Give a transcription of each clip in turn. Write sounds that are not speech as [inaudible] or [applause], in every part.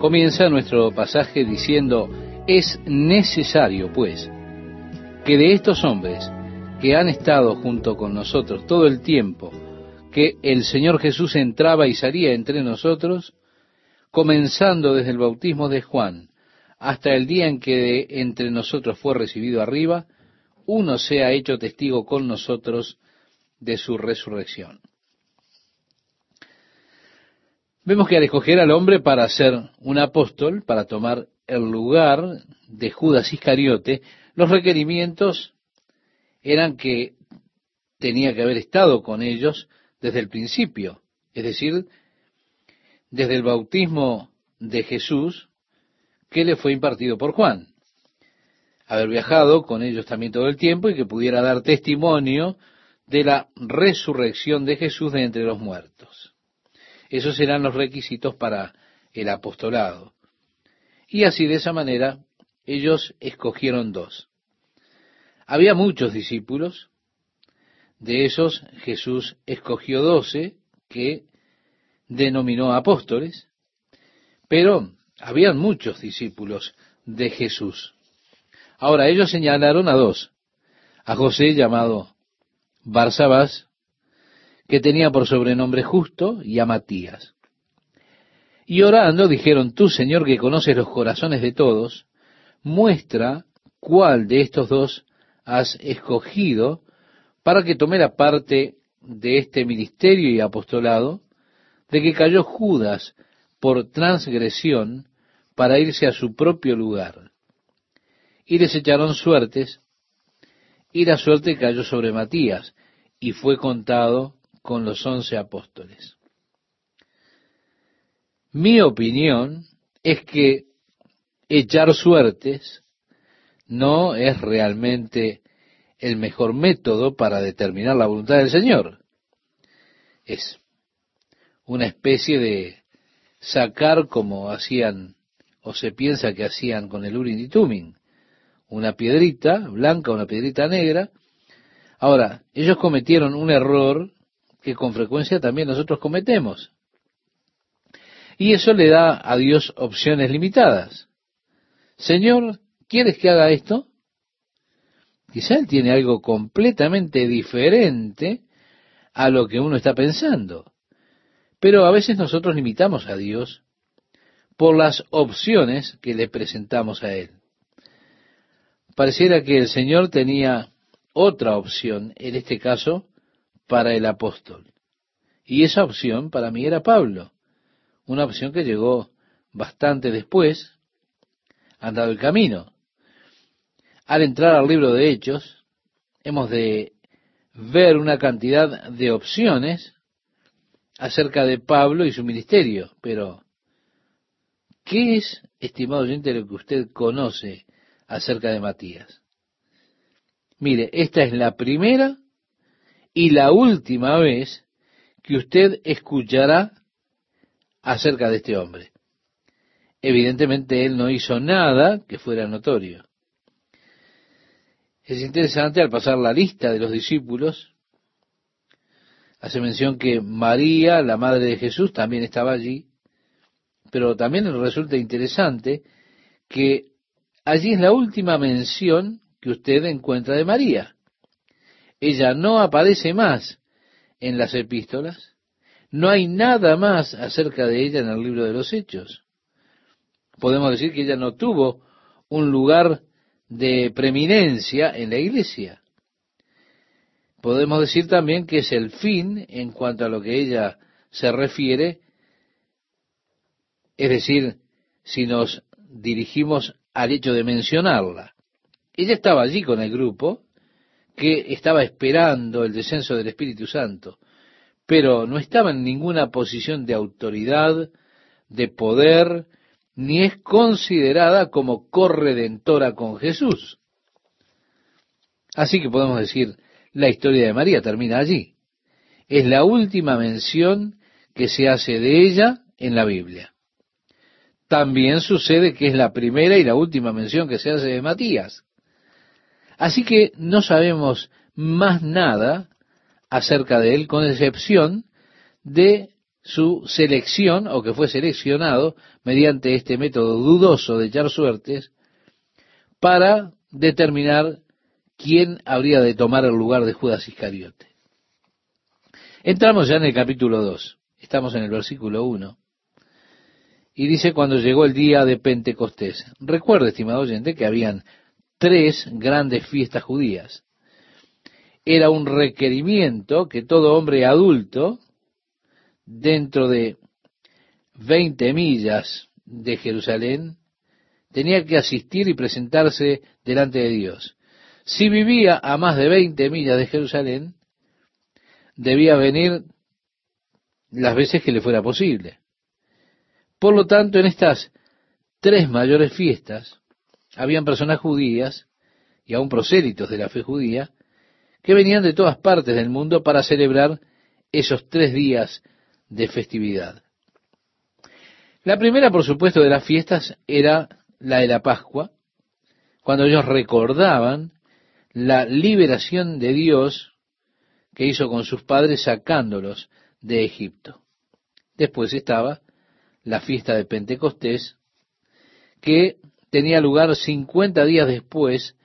Comienza nuestro pasaje diciendo, es necesario, pues, que de estos hombres que han estado junto con nosotros todo el tiempo que el Señor Jesús entraba y salía entre nosotros, comenzando desde el bautismo de Juan hasta el día en que de entre nosotros fue recibido arriba, uno sea hecho testigo con nosotros de su resurrección. Vemos que al escoger al hombre para ser un apóstol, para tomar el lugar de Judas Iscariote, los requerimientos eran que tenía que haber estado con ellos desde el principio, es decir, desde el bautismo de Jesús que le fue impartido por Juan. Haber viajado con ellos también todo el tiempo y que pudiera dar testimonio de la resurrección de Jesús de entre los muertos. Esos serán los requisitos para el apostolado. Y así de esa manera ellos escogieron dos. Había muchos discípulos, de esos Jesús escogió doce que denominó apóstoles, pero habían muchos discípulos de Jesús. Ahora ellos señalaron a dos, a José llamado Barsabás, que tenía por sobrenombre justo, y a Matías. Y orando dijeron, tú Señor que conoces los corazones de todos, muestra cuál de estos dos has escogido para que tomara parte de este ministerio y apostolado, de que cayó Judas por transgresión para irse a su propio lugar. Y les echaron suertes, y la suerte cayó sobre Matías, y fue contado con los once apóstoles. Mi opinión es que echar suertes no es realmente el mejor método para determinar la voluntad del Señor. Es una especie de sacar como hacían o se piensa que hacían con el Urin y Tuming, una piedrita blanca, una piedrita negra. Ahora, ellos cometieron un error que con frecuencia también nosotros cometemos. Y eso le da a Dios opciones limitadas. Señor, ¿quieres que haga esto? Quizá Él tiene algo completamente diferente a lo que uno está pensando. Pero a veces nosotros limitamos a Dios por las opciones que le presentamos a Él. Pareciera que el Señor tenía otra opción, en este caso, para el apóstol. Y esa opción para mí era Pablo, una opción que llegó bastante después, andado el camino. Al entrar al libro de Hechos, hemos de ver una cantidad de opciones acerca de Pablo y su ministerio, pero ¿qué es, estimado oyente, lo que usted conoce acerca de Matías? Mire, esta es la primera y la última vez que usted escuchará acerca de este hombre. Evidentemente él no hizo nada que fuera notorio. Es interesante al pasar la lista de los discípulos, hace mención que María, la madre de Jesús, también estaba allí, pero también resulta interesante que allí es la última mención que usted encuentra de María. Ella no aparece más en las epístolas, no hay nada más acerca de ella en el libro de los Hechos. Podemos decir que ella no tuvo un lugar de preeminencia en la iglesia. Podemos decir también que es el fin en cuanto a lo que ella se refiere, es decir, si nos dirigimos al hecho de mencionarla. Ella estaba allí con el grupo que estaba esperando el descenso del Espíritu Santo, pero no estaba en ninguna posición de autoridad, de poder, ni es considerada como corredentora con Jesús. Así que podemos decir, la historia de María termina allí. Es la última mención que se hace de ella en la Biblia. También sucede que es la primera y la última mención que se hace de Matías. Así que no sabemos más nada acerca de él, con excepción de su selección o que fue seleccionado mediante este método dudoso de echar suertes para determinar quién habría de tomar el lugar de Judas Iscariote. Entramos ya en el capítulo 2, estamos en el versículo 1, y dice cuando llegó el día de Pentecostés. Recuerde, estimado oyente, que habían tres grandes fiestas judías. Era un requerimiento que todo hombre adulto, dentro de 20 millas de Jerusalén, tenía que asistir y presentarse delante de Dios. Si vivía a más de 20 millas de Jerusalén, debía venir las veces que le fuera posible. Por lo tanto, en estas tres mayores fiestas, habían personas judías y aún prosélitos de la fe judía que venían de todas partes del mundo para celebrar esos tres días de festividad. La primera, por supuesto, de las fiestas era la de la Pascua, cuando ellos recordaban la liberación de Dios que hizo con sus padres sacándolos de Egipto. Después estaba la fiesta de Pentecostés, que tenía lugar 50 días después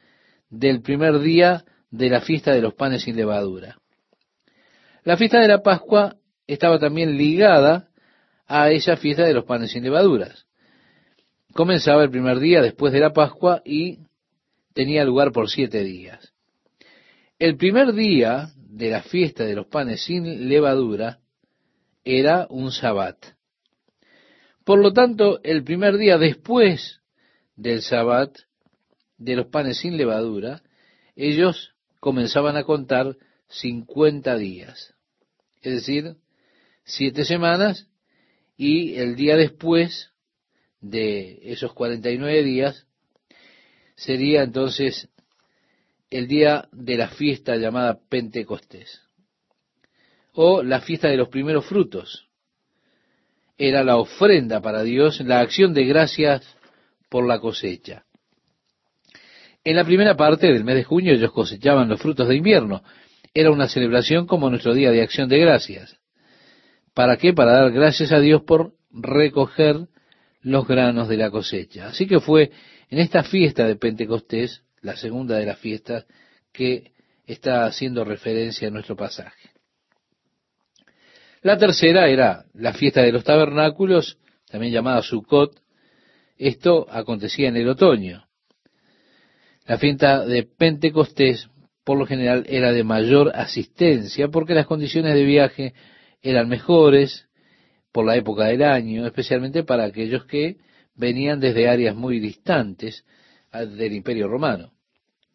del primer día de la fiesta de los panes sin levadura. La fiesta de la Pascua estaba también ligada a esa fiesta de los panes sin levaduras. Comenzaba el primer día después de la Pascua y tenía lugar por siete días. El primer día de la fiesta de los panes sin levadura era un sabbat. Por lo tanto, el primer día después del sabbat de los panes sin levadura, ellos comenzaban a contar 50 días. Es decir, siete semanas y el día después de esos 49 días sería entonces el día de la fiesta llamada Pentecostés o la fiesta de los primeros frutos. Era la ofrenda para Dios, la acción de gracias por la cosecha. En la primera parte del mes de junio ellos cosechaban los frutos de invierno. Era una celebración como nuestro día de acción de gracias. ¿Para qué? Para dar gracias a Dios por recoger los granos de la cosecha. Así que fue en esta fiesta de Pentecostés, la segunda de las fiestas, que está haciendo referencia a nuestro pasaje. La tercera era la fiesta de los tabernáculos, también llamada Sukkot. Esto acontecía en el otoño. La fiesta de Pentecostés, por lo general, era de mayor asistencia porque las condiciones de viaje eran mejores por la época del año, especialmente para aquellos que venían desde áreas muy distantes del Imperio Romano.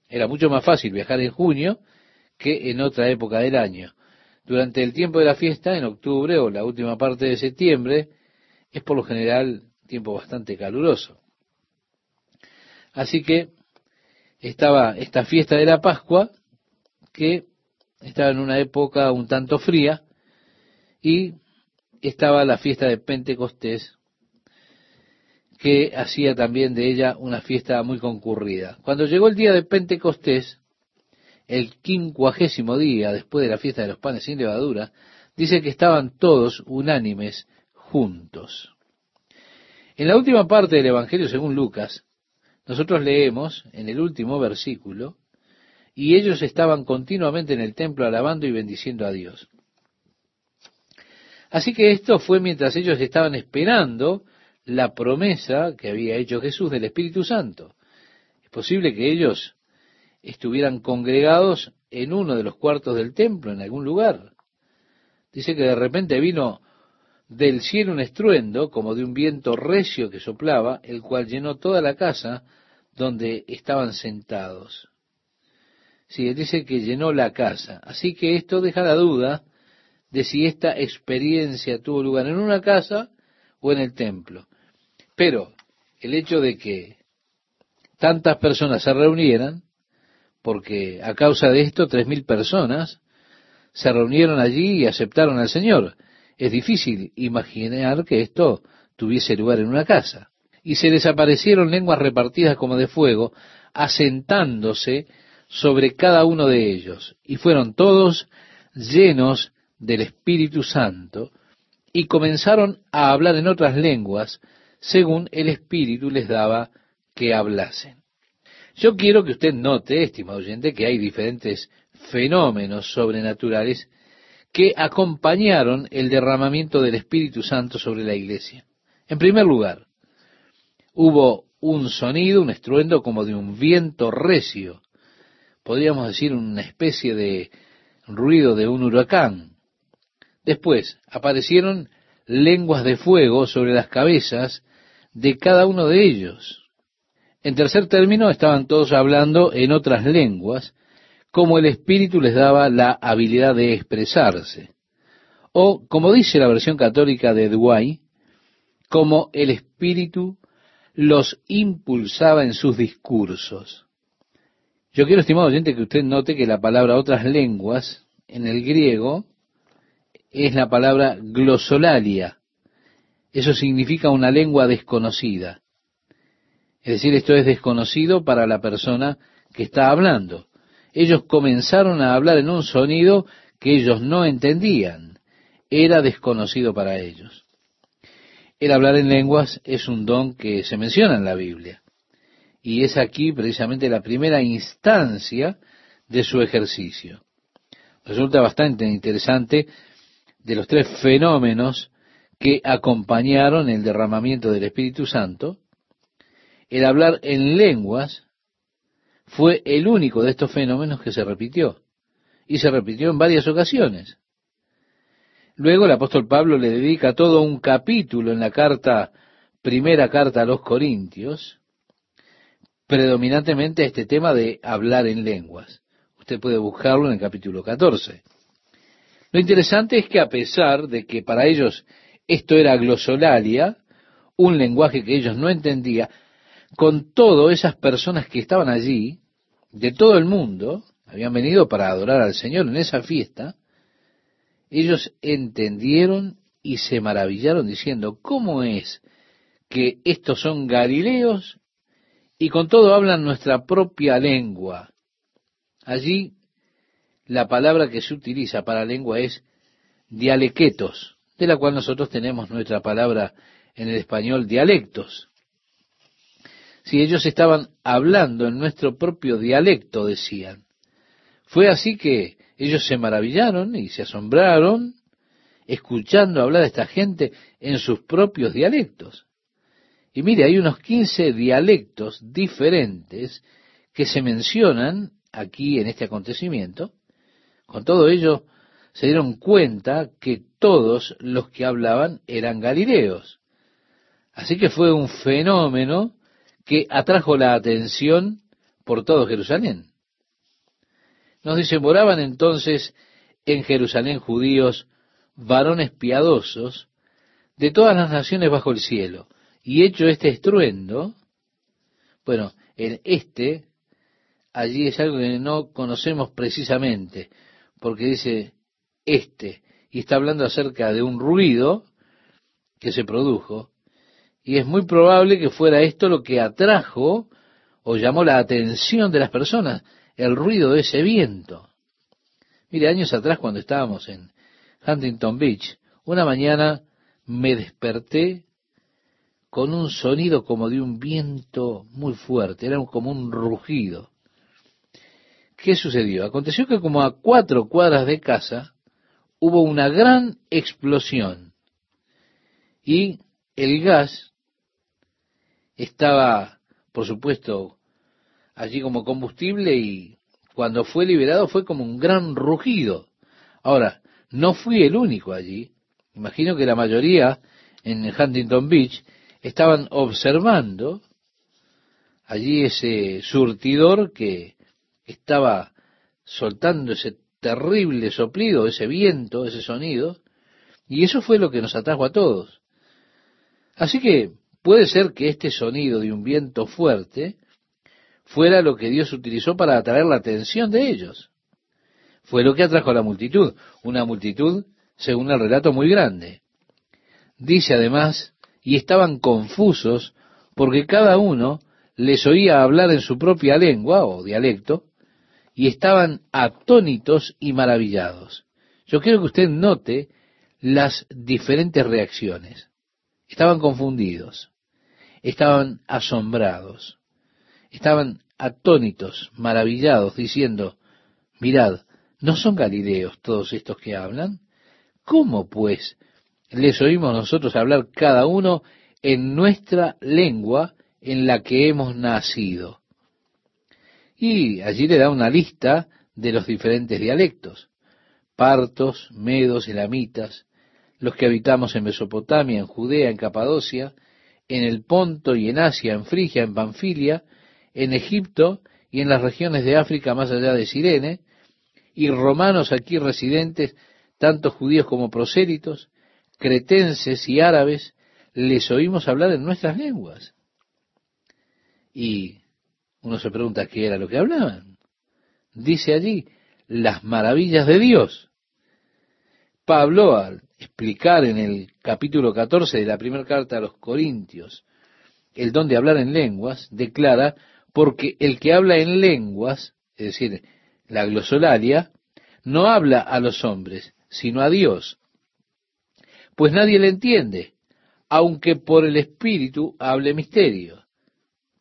Era mucho más fácil viajar en junio que en otra época del año. Durante el tiempo de la fiesta, en octubre o la última parte de septiembre, es por lo general tiempo bastante caluroso. Así que estaba esta fiesta de la Pascua, que estaba en una época un tanto fría, y estaba la fiesta de Pentecostés, que hacía también de ella una fiesta muy concurrida. Cuando llegó el día de Pentecostés, el quincuagésimo día después de la fiesta de los panes sin levadura, dice que estaban todos unánimes juntos. En la última parte del Evangelio según Lucas, nosotros leemos en el último versículo, y ellos estaban continuamente en el templo alabando y bendiciendo a Dios. Así que esto fue mientras ellos estaban esperando la promesa que había hecho Jesús del Espíritu Santo. Es posible que ellos estuvieran congregados en uno de los cuartos del templo, en algún lugar. Dice que de repente vino del cielo un estruendo, como de un viento recio que soplaba, el cual llenó toda la casa donde estaban sentados. Sí, dice que llenó la casa. Así que esto deja la duda de si esta experiencia tuvo lugar en una casa o en el templo. Pero el hecho de que tantas personas se reunieran, porque a causa de esto tres mil personas se reunieron allí y aceptaron al Señor. Es difícil imaginar que esto tuviese lugar en una casa. Y se desaparecieron lenguas repartidas como de fuego, asentándose sobre cada uno de ellos, y fueron todos llenos del Espíritu Santo y comenzaron a hablar en otras lenguas según el Espíritu les daba que hablasen. Yo quiero que usted note, estimado oyente, que hay diferentes fenómenos sobrenaturales que acompañaron el derramamiento del Espíritu Santo sobre la iglesia. En primer lugar, hubo un sonido, un estruendo como de un viento recio, podríamos decir una especie de ruido de un huracán. Después aparecieron lenguas de fuego sobre las cabezas de cada uno de ellos. En tercer término, estaban todos hablando en otras lenguas, como el Espíritu les daba la habilidad de expresarse. O, como dice la versión católica de Dwight, como el Espíritu los impulsaba en sus discursos. Yo quiero, estimado oyente, que usted note que la palabra otras lenguas en el griego es la palabra glosolalia. Eso significa una lengua desconocida. Es decir, esto es desconocido para la persona que está hablando. Ellos comenzaron a hablar en un sonido que ellos no entendían. Era desconocido para ellos. El hablar en lenguas es un don que se menciona en la Biblia. Y es aquí precisamente la primera instancia de su ejercicio. Resulta bastante interesante de los tres fenómenos que acompañaron el derramamiento del Espíritu Santo, el hablar en lenguas fue el único de estos fenómenos que se repitió, y se repitió en varias ocasiones. Luego el apóstol Pablo le dedica todo un capítulo en la carta, primera carta a los Corintios, predominantemente a este tema de hablar en lenguas. Usted puede buscarlo en el capítulo 14. Lo interesante es que a pesar de que para ellos esto era glosolalia, un lenguaje que ellos no entendían, con todo esas personas que estaban allí, de todo el mundo, habían venido para adorar al Señor en esa fiesta, ellos entendieron y se maravillaron diciendo, ¿cómo es que estos son galileos y con todo hablan nuestra propia lengua? Allí la palabra que se utiliza para lengua es dialequetos, de la cual nosotros tenemos nuestra palabra en el español dialectos si ellos estaban hablando en nuestro propio dialecto, decían. Fue así que ellos se maravillaron y se asombraron escuchando hablar a esta gente en sus propios dialectos. Y mire, hay unos 15 dialectos diferentes que se mencionan aquí en este acontecimiento. Con todo ello, se dieron cuenta que todos los que hablaban eran galileos. Así que fue un fenómeno que atrajo la atención por todo Jerusalén. Nos dice, moraban entonces en Jerusalén judíos, varones piadosos, de todas las naciones bajo el cielo. Y hecho este estruendo, bueno, en este, allí es algo que no conocemos precisamente, porque dice este, y está hablando acerca de un ruido que se produjo, y es muy probable que fuera esto lo que atrajo o llamó la atención de las personas, el ruido de ese viento. Mire, años atrás cuando estábamos en Huntington Beach, una mañana me desperté con un sonido como de un viento muy fuerte, era como un rugido. ¿Qué sucedió? Aconteció que como a cuatro cuadras de casa hubo una gran explosión y el gas estaba, por supuesto, allí como combustible y cuando fue liberado fue como un gran rugido. Ahora, no fui el único allí. Imagino que la mayoría en Huntington Beach estaban observando allí ese surtidor que estaba soltando ese terrible soplido, ese viento, ese sonido, y eso fue lo que nos atrajo a todos. Así que Puede ser que este sonido de un viento fuerte fuera lo que Dios utilizó para atraer la atención de ellos. Fue lo que atrajo a la multitud, una multitud, según el relato, muy grande. Dice además, y estaban confusos porque cada uno les oía hablar en su propia lengua o dialecto, y estaban atónitos y maravillados. Yo quiero que usted note las diferentes reacciones. Estaban confundidos, estaban asombrados, estaban atónitos, maravillados, diciendo, mirad, ¿no son galileos todos estos que hablan? ¿Cómo, pues, les oímos nosotros hablar cada uno en nuestra lengua en la que hemos nacido? Y allí le da una lista de los diferentes dialectos, partos, medos, elamitas, los que habitamos en Mesopotamia, en Judea, en Capadocia, en el Ponto y en Asia, en Frigia, en Panfilia, en Egipto y en las regiones de África más allá de Sirene, y romanos aquí residentes, tanto judíos como prosélitos, cretenses y árabes, les oímos hablar en nuestras lenguas. Y uno se pregunta qué era lo que hablaban. Dice allí, las maravillas de Dios. Pablo, al explicar en el capítulo 14 de la primera carta a los Corintios el don de hablar en lenguas, declara, porque el que habla en lenguas, es decir, la glosolalia, no habla a los hombres, sino a Dios. Pues nadie le entiende, aunque por el Espíritu hable misterio.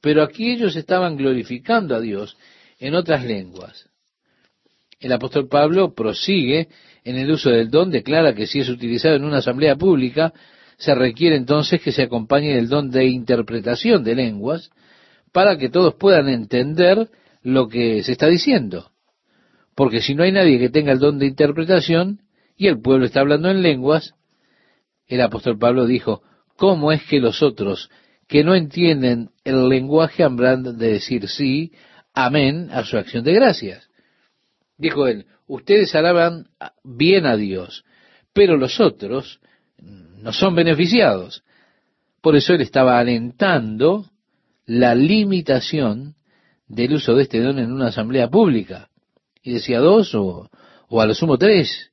Pero aquí ellos estaban glorificando a Dios en otras lenguas. El apóstol Pablo prosigue en el uso del don, declara que si es utilizado en una asamblea pública, se requiere entonces que se acompañe del don de interpretación de lenguas para que todos puedan entender lo que se está diciendo. Porque si no hay nadie que tenga el don de interpretación y el pueblo está hablando en lenguas, el apóstol Pablo dijo, ¿cómo es que los otros que no entienden el lenguaje habrán de decir sí, amén a su acción de gracias? Dijo él, ustedes alaban bien a Dios, pero los otros no son beneficiados. Por eso él estaba alentando la limitación del uso de este don en una asamblea pública. Y decía dos o, o a lo sumo tres.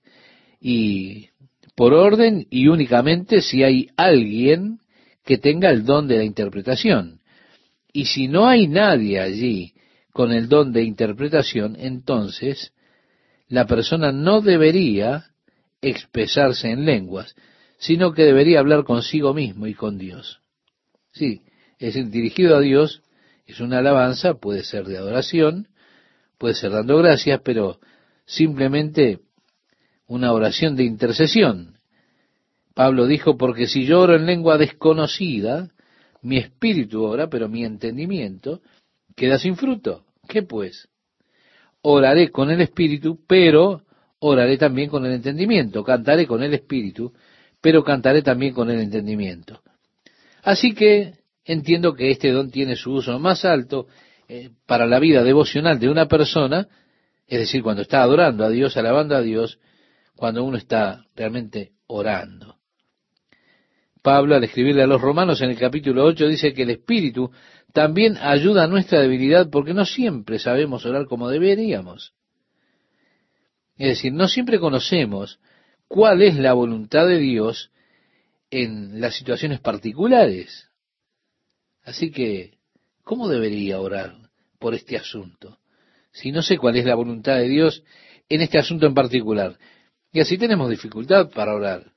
Y por orden y únicamente si hay alguien que tenga el don de la interpretación. Y si no hay nadie allí con el don de interpretación, entonces la persona no debería expresarse en lenguas, sino que debería hablar consigo mismo y con Dios. Sí, es dirigido a Dios, es una alabanza, puede ser de adoración, puede ser dando gracias, pero simplemente una oración de intercesión. Pablo dijo, porque si yo oro en lengua desconocida, mi espíritu ora, pero mi entendimiento queda sin fruto. ¿Qué pues? Oraré con el espíritu, pero oraré también con el entendimiento. Cantaré con el espíritu, pero cantaré también con el entendimiento. Así que entiendo que este don tiene su uso más alto eh, para la vida devocional de una persona, es decir, cuando está adorando a Dios, alabando a Dios, cuando uno está realmente orando. Pablo, al escribirle a los romanos en el capítulo 8, dice que el Espíritu también ayuda a nuestra debilidad porque no siempre sabemos orar como deberíamos. Es decir, no siempre conocemos cuál es la voluntad de Dios en las situaciones particulares. Así que, ¿cómo debería orar por este asunto? Si no sé cuál es la voluntad de Dios en este asunto en particular. Y así tenemos dificultad para orar.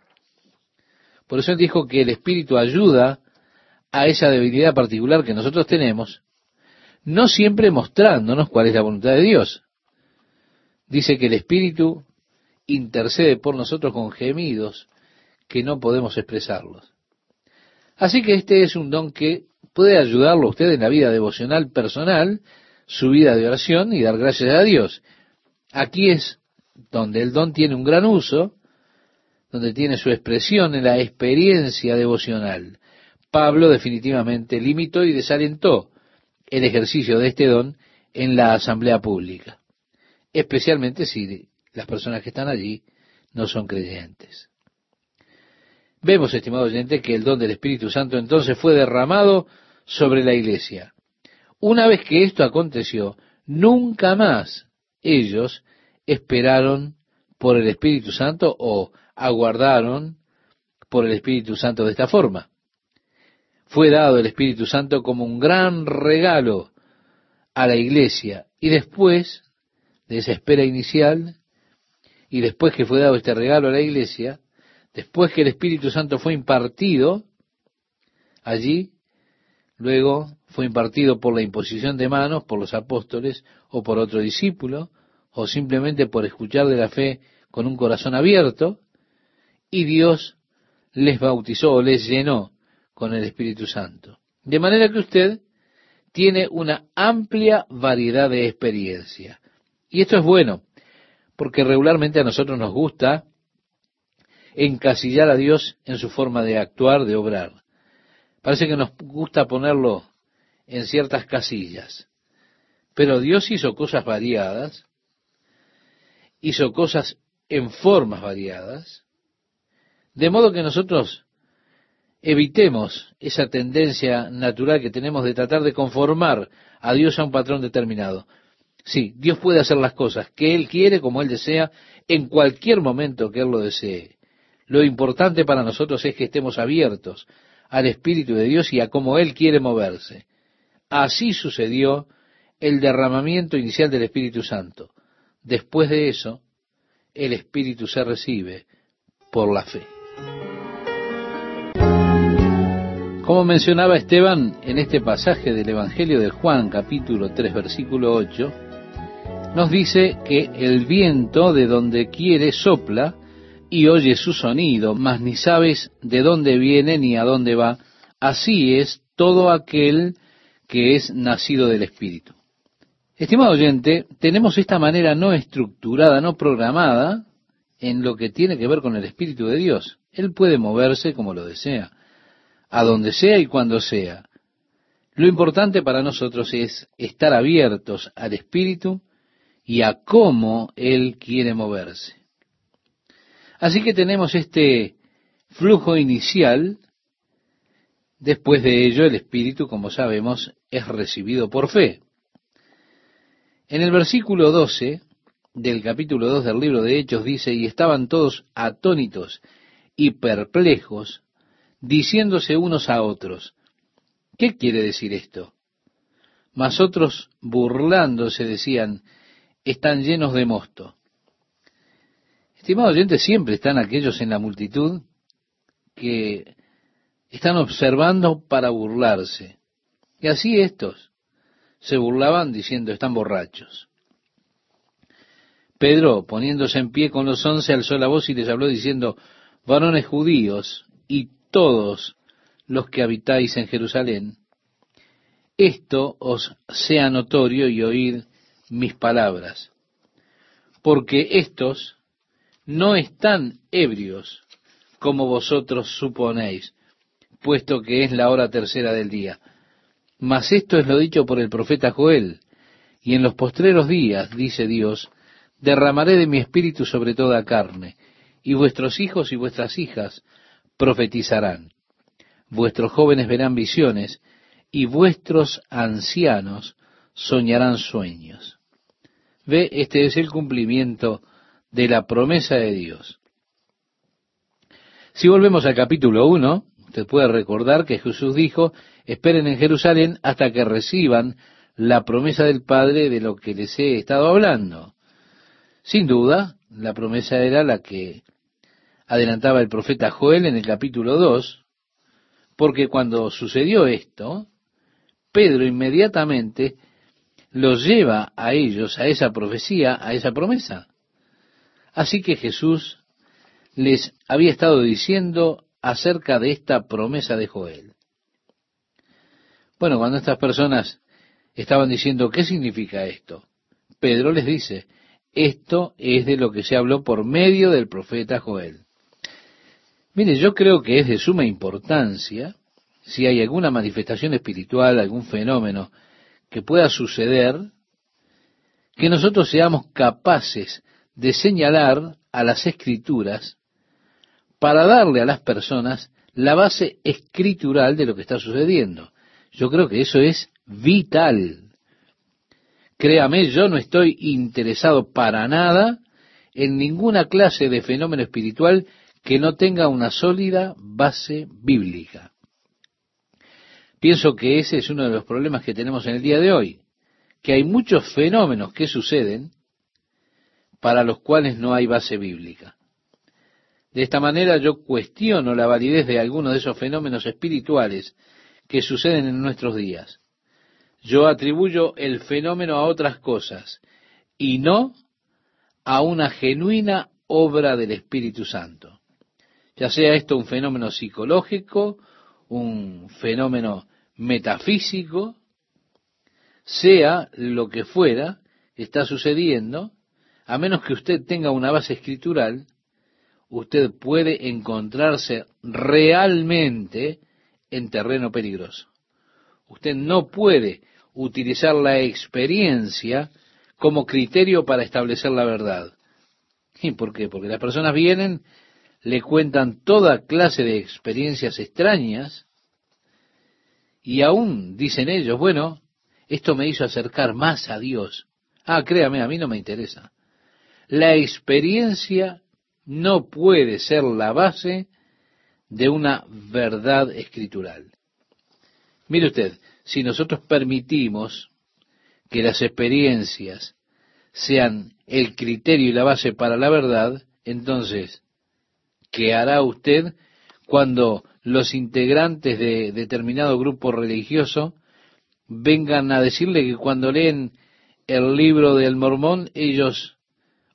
Por eso él dijo que el Espíritu ayuda a esa debilidad particular que nosotros tenemos, no siempre mostrándonos cuál es la voluntad de Dios. Dice que el Espíritu intercede por nosotros con gemidos que no podemos expresarlos. Así que este es un don que puede ayudarlo a usted en la vida devocional personal, su vida de oración y dar gracias a Dios. Aquí es donde el don tiene un gran uso, donde tiene su expresión en la experiencia devocional. Pablo definitivamente limitó y desalentó el ejercicio de este don en la asamblea pública, especialmente si las personas que están allí no son creyentes. Vemos, estimado oyente, que el don del Espíritu Santo entonces fue derramado sobre la iglesia. Una vez que esto aconteció, nunca más ellos esperaron por el Espíritu Santo o aguardaron por el Espíritu Santo de esta forma fue dado el Espíritu Santo como un gran regalo a la iglesia. Y después de esa espera inicial, y después que fue dado este regalo a la iglesia, Después que el Espíritu Santo fue impartido allí, luego fue impartido por la imposición de manos, por los apóstoles o por otro discípulo, o simplemente por escuchar de la fe con un corazón abierto, y Dios les bautizó o les llenó con el Espíritu Santo. De manera que usted tiene una amplia variedad de experiencia. Y esto es bueno, porque regularmente a nosotros nos gusta encasillar a Dios en su forma de actuar, de obrar. Parece que nos gusta ponerlo en ciertas casillas. Pero Dios hizo cosas variadas, hizo cosas en formas variadas, de modo que nosotros evitemos esa tendencia natural que tenemos de tratar de conformar a Dios a un patrón determinado. Sí, Dios puede hacer las cosas que Él quiere, como Él desea, en cualquier momento que Él lo desee. Lo importante para nosotros es que estemos abiertos al Espíritu de Dios y a cómo Él quiere moverse. Así sucedió el derramamiento inicial del Espíritu Santo. Después de eso, el Espíritu se recibe por la fe. Como mencionaba Esteban en este pasaje del Evangelio de Juan, capítulo 3, versículo 8, nos dice que el viento de donde quiere sopla y oye su sonido, mas ni sabes de dónde viene ni a dónde va. Así es todo aquel que es nacido del Espíritu. Estimado oyente, tenemos esta manera no estructurada, no programada, en lo que tiene que ver con el Espíritu de Dios. Él puede moverse como lo desea a donde sea y cuando sea. Lo importante para nosotros es estar abiertos al Espíritu y a cómo Él quiere moverse. Así que tenemos este flujo inicial. Después de ello, el Espíritu, como sabemos, es recibido por fe. En el versículo 12 del capítulo 2 del libro de Hechos dice, y estaban todos atónitos y perplejos, diciéndose unos a otros, ¿qué quiere decir esto? Mas otros, burlándose, decían, están llenos de mosto. Estimados oyentes, siempre están aquellos en la multitud que están observando para burlarse. Y así estos se burlaban diciendo, están borrachos. Pedro, poniéndose en pie con los once, alzó la voz y les habló diciendo, varones judíos y todos los que habitáis en Jerusalén, esto os sea notorio y oíd mis palabras, porque estos no están ebrios como vosotros suponéis, puesto que es la hora tercera del día. Mas esto es lo dicho por el profeta Joel, y en los postreros días, dice Dios, derramaré de mi espíritu sobre toda carne, y vuestros hijos y vuestras hijas profetizarán. Vuestros jóvenes verán visiones y vuestros ancianos soñarán sueños. Ve, este es el cumplimiento de la promesa de Dios. Si volvemos al capítulo 1, usted puede recordar que Jesús dijo, esperen en Jerusalén hasta que reciban la promesa del Padre de lo que les he estado hablando. Sin duda, la promesa era la que adelantaba el profeta Joel en el capítulo 2, porque cuando sucedió esto, Pedro inmediatamente los lleva a ellos, a esa profecía, a esa promesa. Así que Jesús les había estado diciendo acerca de esta promesa de Joel. Bueno, cuando estas personas estaban diciendo, ¿qué significa esto? Pedro les dice, esto es de lo que se habló por medio del profeta Joel. Mire, yo creo que es de suma importancia si hay alguna manifestación espiritual, algún fenómeno que pueda suceder, que nosotros seamos capaces de señalar a las escrituras para darle a las personas la base escritural de lo que está sucediendo. Yo creo que eso es vital. Créame, yo no estoy interesado para nada en ninguna clase de fenómeno espiritual que no tenga una sólida base bíblica. Pienso que ese es uno de los problemas que tenemos en el día de hoy, que hay muchos fenómenos que suceden para los cuales no hay base bíblica. De esta manera yo cuestiono la validez de algunos de esos fenómenos espirituales que suceden en nuestros días. Yo atribuyo el fenómeno a otras cosas y no a una genuina obra del Espíritu Santo. Ya sea esto un fenómeno psicológico, un fenómeno metafísico, sea lo que fuera, está sucediendo, a menos que usted tenga una base escritural, usted puede encontrarse realmente en terreno peligroso. Usted no puede utilizar la experiencia como criterio para establecer la verdad. ¿Y por qué? Porque las personas vienen, le cuentan toda clase de experiencias extrañas y aún dicen ellos, bueno, esto me hizo acercar más a Dios. Ah, créame, a mí no me interesa. La experiencia no puede ser la base de una verdad escritural. Mire usted, si nosotros permitimos que las experiencias sean el criterio y la base para la verdad, entonces, ¿qué hará usted cuando los integrantes de determinado grupo religioso vengan a decirle que cuando leen el libro del mormón, ellos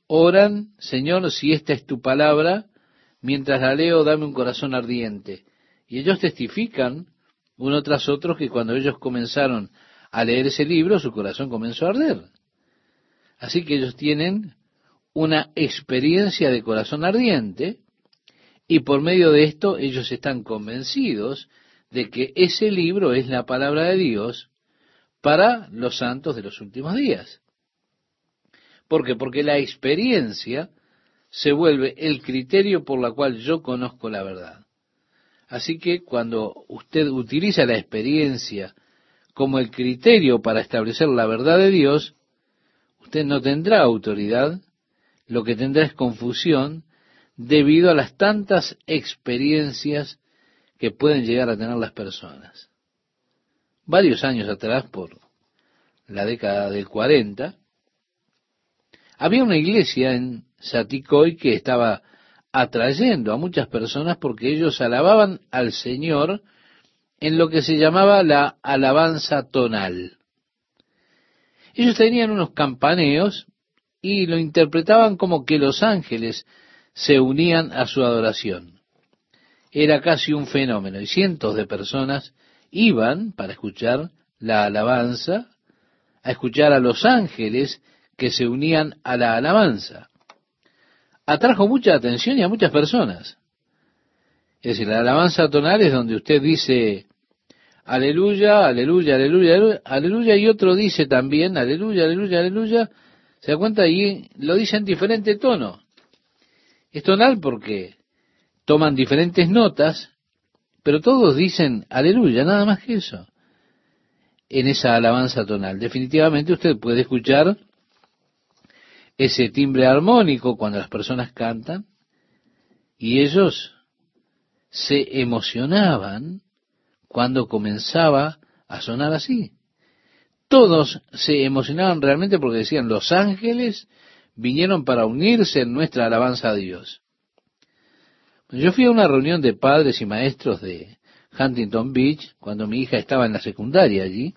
oran, Señor, si esta es tu palabra, mientras la leo, dame un corazón ardiente. Y ellos testifican, uno tras otro, que cuando ellos comenzaron a leer ese libro, su corazón comenzó a arder. Así que ellos tienen una experiencia de corazón ardiente, y por medio de esto ellos están convencidos de que ese libro es la palabra de Dios para los santos de los últimos días. ¿Por qué? Porque la experiencia se vuelve el criterio por la cual yo conozco la verdad. Así que cuando usted utiliza la experiencia como el criterio para establecer la verdad de Dios, usted no tendrá autoridad, lo que tendrá es confusión debido a las tantas experiencias que pueden llegar a tener las personas varios años atrás, por la década del 40, había una iglesia en Saticoy que estaba atrayendo a muchas personas porque ellos alababan al Señor en lo que se llamaba la alabanza tonal. Ellos tenían unos campaneos y lo interpretaban como que los ángeles se unían a su adoración. Era casi un fenómeno y cientos de personas iban para escuchar la alabanza, a escuchar a los ángeles que se unían a la alabanza. Atrajo mucha atención y a muchas personas. Es decir, la alabanza tonal es donde usted dice aleluya, aleluya, aleluya, aleluya, y otro dice también aleluya, aleluya, aleluya. ¿Se da cuenta? Y lo dice en diferente tono. Es tonal porque toman diferentes notas pero todos dicen aleluya, nada más que eso, en esa alabanza tonal. Definitivamente usted puede escuchar ese timbre armónico cuando las personas cantan y ellos se emocionaban cuando comenzaba a sonar así. Todos se emocionaban realmente porque decían, los ángeles vinieron para unirse en nuestra alabanza a Dios. Yo fui a una reunión de padres y maestros de Huntington Beach cuando mi hija estaba en la secundaria allí.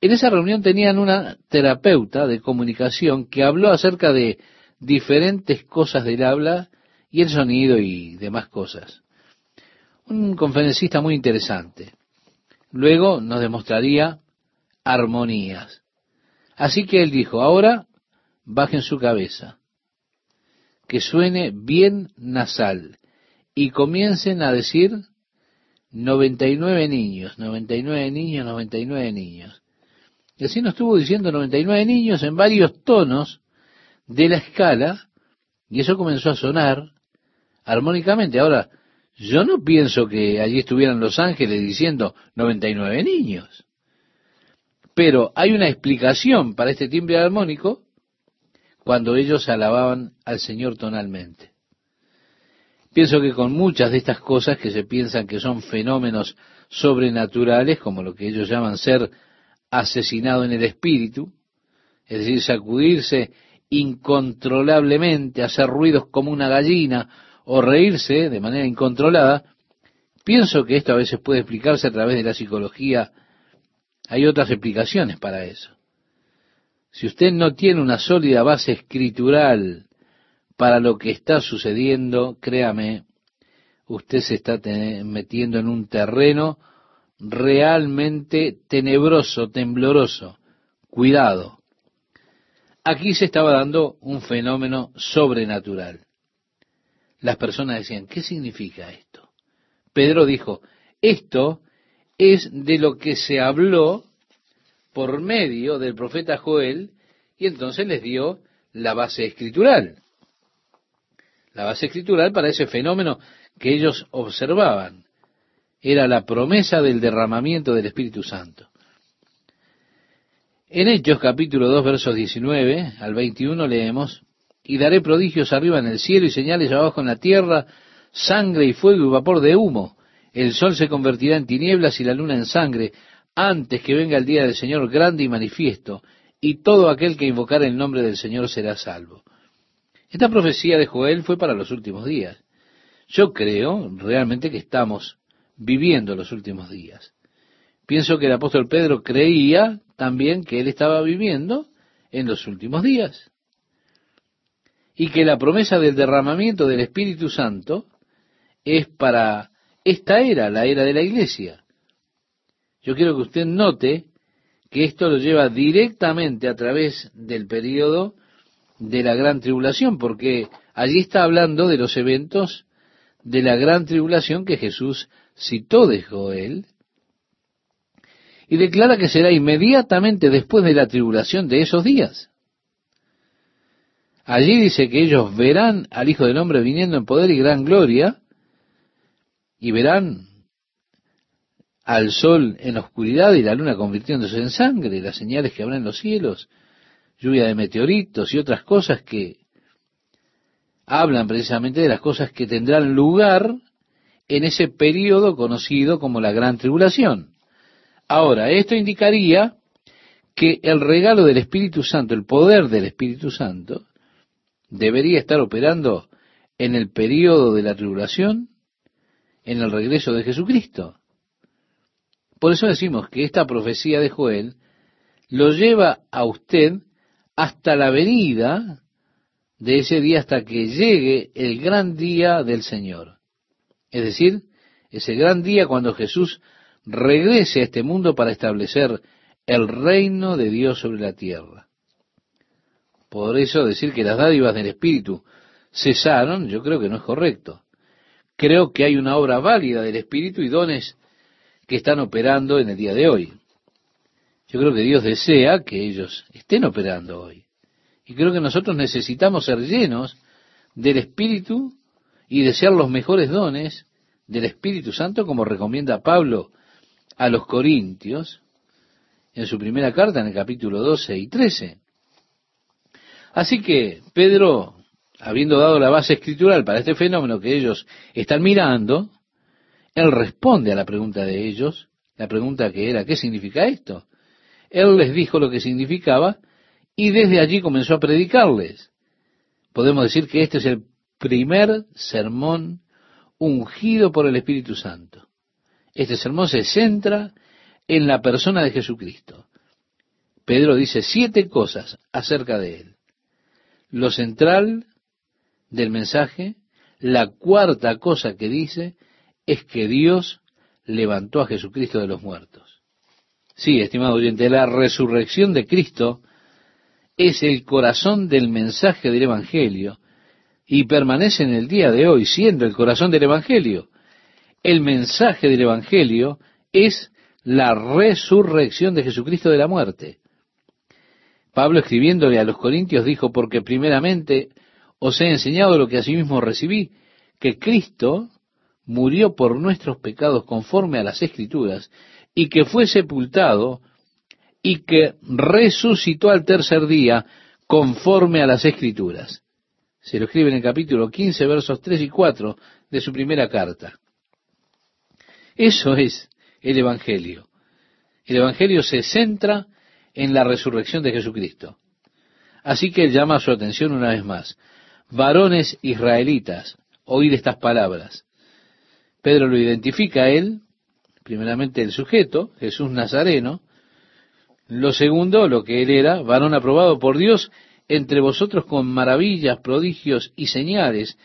En esa reunión tenían una terapeuta de comunicación que habló acerca de diferentes cosas del habla y el sonido y demás cosas. Un conferencista muy interesante. Luego nos demostraría armonías. Así que él dijo, ahora bajen su cabeza, que suene bien nasal y comiencen a decir 99 niños, 99 niños, 99 niños. Y así nos estuvo diciendo 99 niños en varios tonos de la escala, y eso comenzó a sonar armónicamente. Ahora, yo no pienso que allí estuvieran los ángeles diciendo 99 niños. Pero hay una explicación para este timbre armónico cuando ellos alababan al Señor tonalmente. Pienso que con muchas de estas cosas que se piensan que son fenómenos sobrenaturales, como lo que ellos llaman ser asesinado en el espíritu, es decir, sacudirse incontrolablemente, hacer ruidos como una gallina o reírse de manera incontrolada, pienso que esto a veces puede explicarse a través de la psicología. Hay otras explicaciones para eso. Si usted no tiene una sólida base escritural para lo que está sucediendo, créame, usted se está metiendo en un terreno realmente tenebroso, tembloroso. Cuidado. Aquí se estaba dando un fenómeno sobrenatural. Las personas decían, ¿qué significa esto? Pedro dijo, esto es de lo que se habló por medio del profeta Joel y entonces les dio la base escritural. La base escritural para ese fenómeno que ellos observaban era la promesa del derramamiento del Espíritu Santo. En Hechos capítulo 2 versos 19 al 21 leemos, y daré prodigios arriba en el cielo y señales abajo en la tierra, sangre y fuego y vapor de humo. El sol se convertirá en tinieblas y la luna en sangre, antes que venga el día del Señor grande y manifiesto, y todo aquel que invocar el nombre del Señor será salvo. Esta profecía de Joel fue para los últimos días. Yo creo realmente que estamos viviendo los últimos días. Pienso que el apóstol Pedro creía también que él estaba viviendo en los últimos días. Y que la promesa del derramamiento del Espíritu Santo es para esta era, la era de la iglesia. Yo quiero que usted note que esto lo lleva directamente a través del periodo de la gran tribulación, porque allí está hablando de los eventos de la gran tribulación que Jesús citó de Joel, y declara que será inmediatamente después de la tribulación de esos días. Allí dice que ellos verán al Hijo del Hombre viniendo en poder y gran gloria, y verán al sol en oscuridad y la luna convirtiéndose en sangre, las señales que habrá en los cielos, lluvia de meteoritos y otras cosas que hablan precisamente de las cosas que tendrán lugar en ese periodo conocido como la gran tribulación. Ahora, esto indicaría que el regalo del Espíritu Santo, el poder del Espíritu Santo, debería estar operando en el periodo de la tribulación, en el regreso de Jesucristo. Por eso decimos que esta profecía de Joel lo lleva a usted hasta la venida de ese día, hasta que llegue el gran día del Señor. Es decir, ese gran día cuando Jesús regrese a este mundo para establecer el reino de Dios sobre la tierra. Por eso decir que las dádivas del Espíritu cesaron, yo creo que no es correcto. Creo que hay una obra válida del Espíritu y dones que están operando en el día de hoy. Yo creo que Dios desea que ellos estén operando hoy. Y creo que nosotros necesitamos ser llenos del Espíritu y desear los mejores dones del Espíritu Santo, como recomienda Pablo a los Corintios en su primera carta, en el capítulo 12 y 13. Así que Pedro, habiendo dado la base escritural para este fenómeno que ellos están mirando, él responde a la pregunta de ellos, la pregunta que era, ¿qué significa esto? Él les dijo lo que significaba y desde allí comenzó a predicarles. Podemos decir que este es el primer sermón ungido por el Espíritu Santo. Este sermón se centra en la persona de Jesucristo. Pedro dice siete cosas acerca de él. Lo central del mensaje, la cuarta cosa que dice, es que Dios levantó a Jesucristo de los muertos. Sí, estimado oyente, la resurrección de Cristo es el corazón del mensaje del Evangelio y permanece en el día de hoy siendo el corazón del Evangelio. El mensaje del Evangelio es la resurrección de Jesucristo de la muerte. Pablo escribiéndole a los Corintios dijo, porque primeramente os he enseñado lo que asimismo recibí, que Cristo murió por nuestros pecados conforme a las Escrituras, y que fue sepultado y que resucitó al tercer día conforme a las escrituras. Se lo escribe en el capítulo 15, versos 3 y 4 de su primera carta. Eso es el Evangelio. El Evangelio se centra en la resurrección de Jesucristo. Así que llama su atención una vez más. Varones israelitas, oír estas palabras. Pedro lo identifica a él, primeramente el sujeto, Jesús Nazareno, lo segundo, lo que él era, varón aprobado por Dios entre vosotros con maravillas, prodigios y señales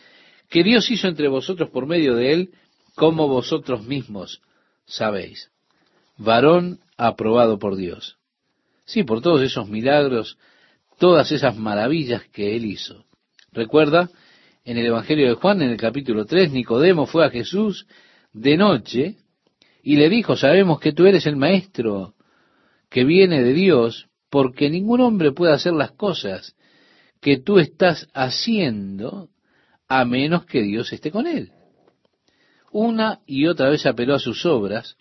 que Dios hizo entre vosotros por medio de él, como vosotros mismos sabéis. Varón aprobado por Dios. Sí, por todos esos milagros, todas esas maravillas que él hizo. Recuerda, en el Evangelio de Juan, en el capítulo 3, Nicodemo fue a Jesús de noche y le dijo, sabemos que tú eres el maestro que viene de Dios, porque ningún hombre puede hacer las cosas que tú estás haciendo a menos que Dios esté con él. Una y otra vez apeló a sus obras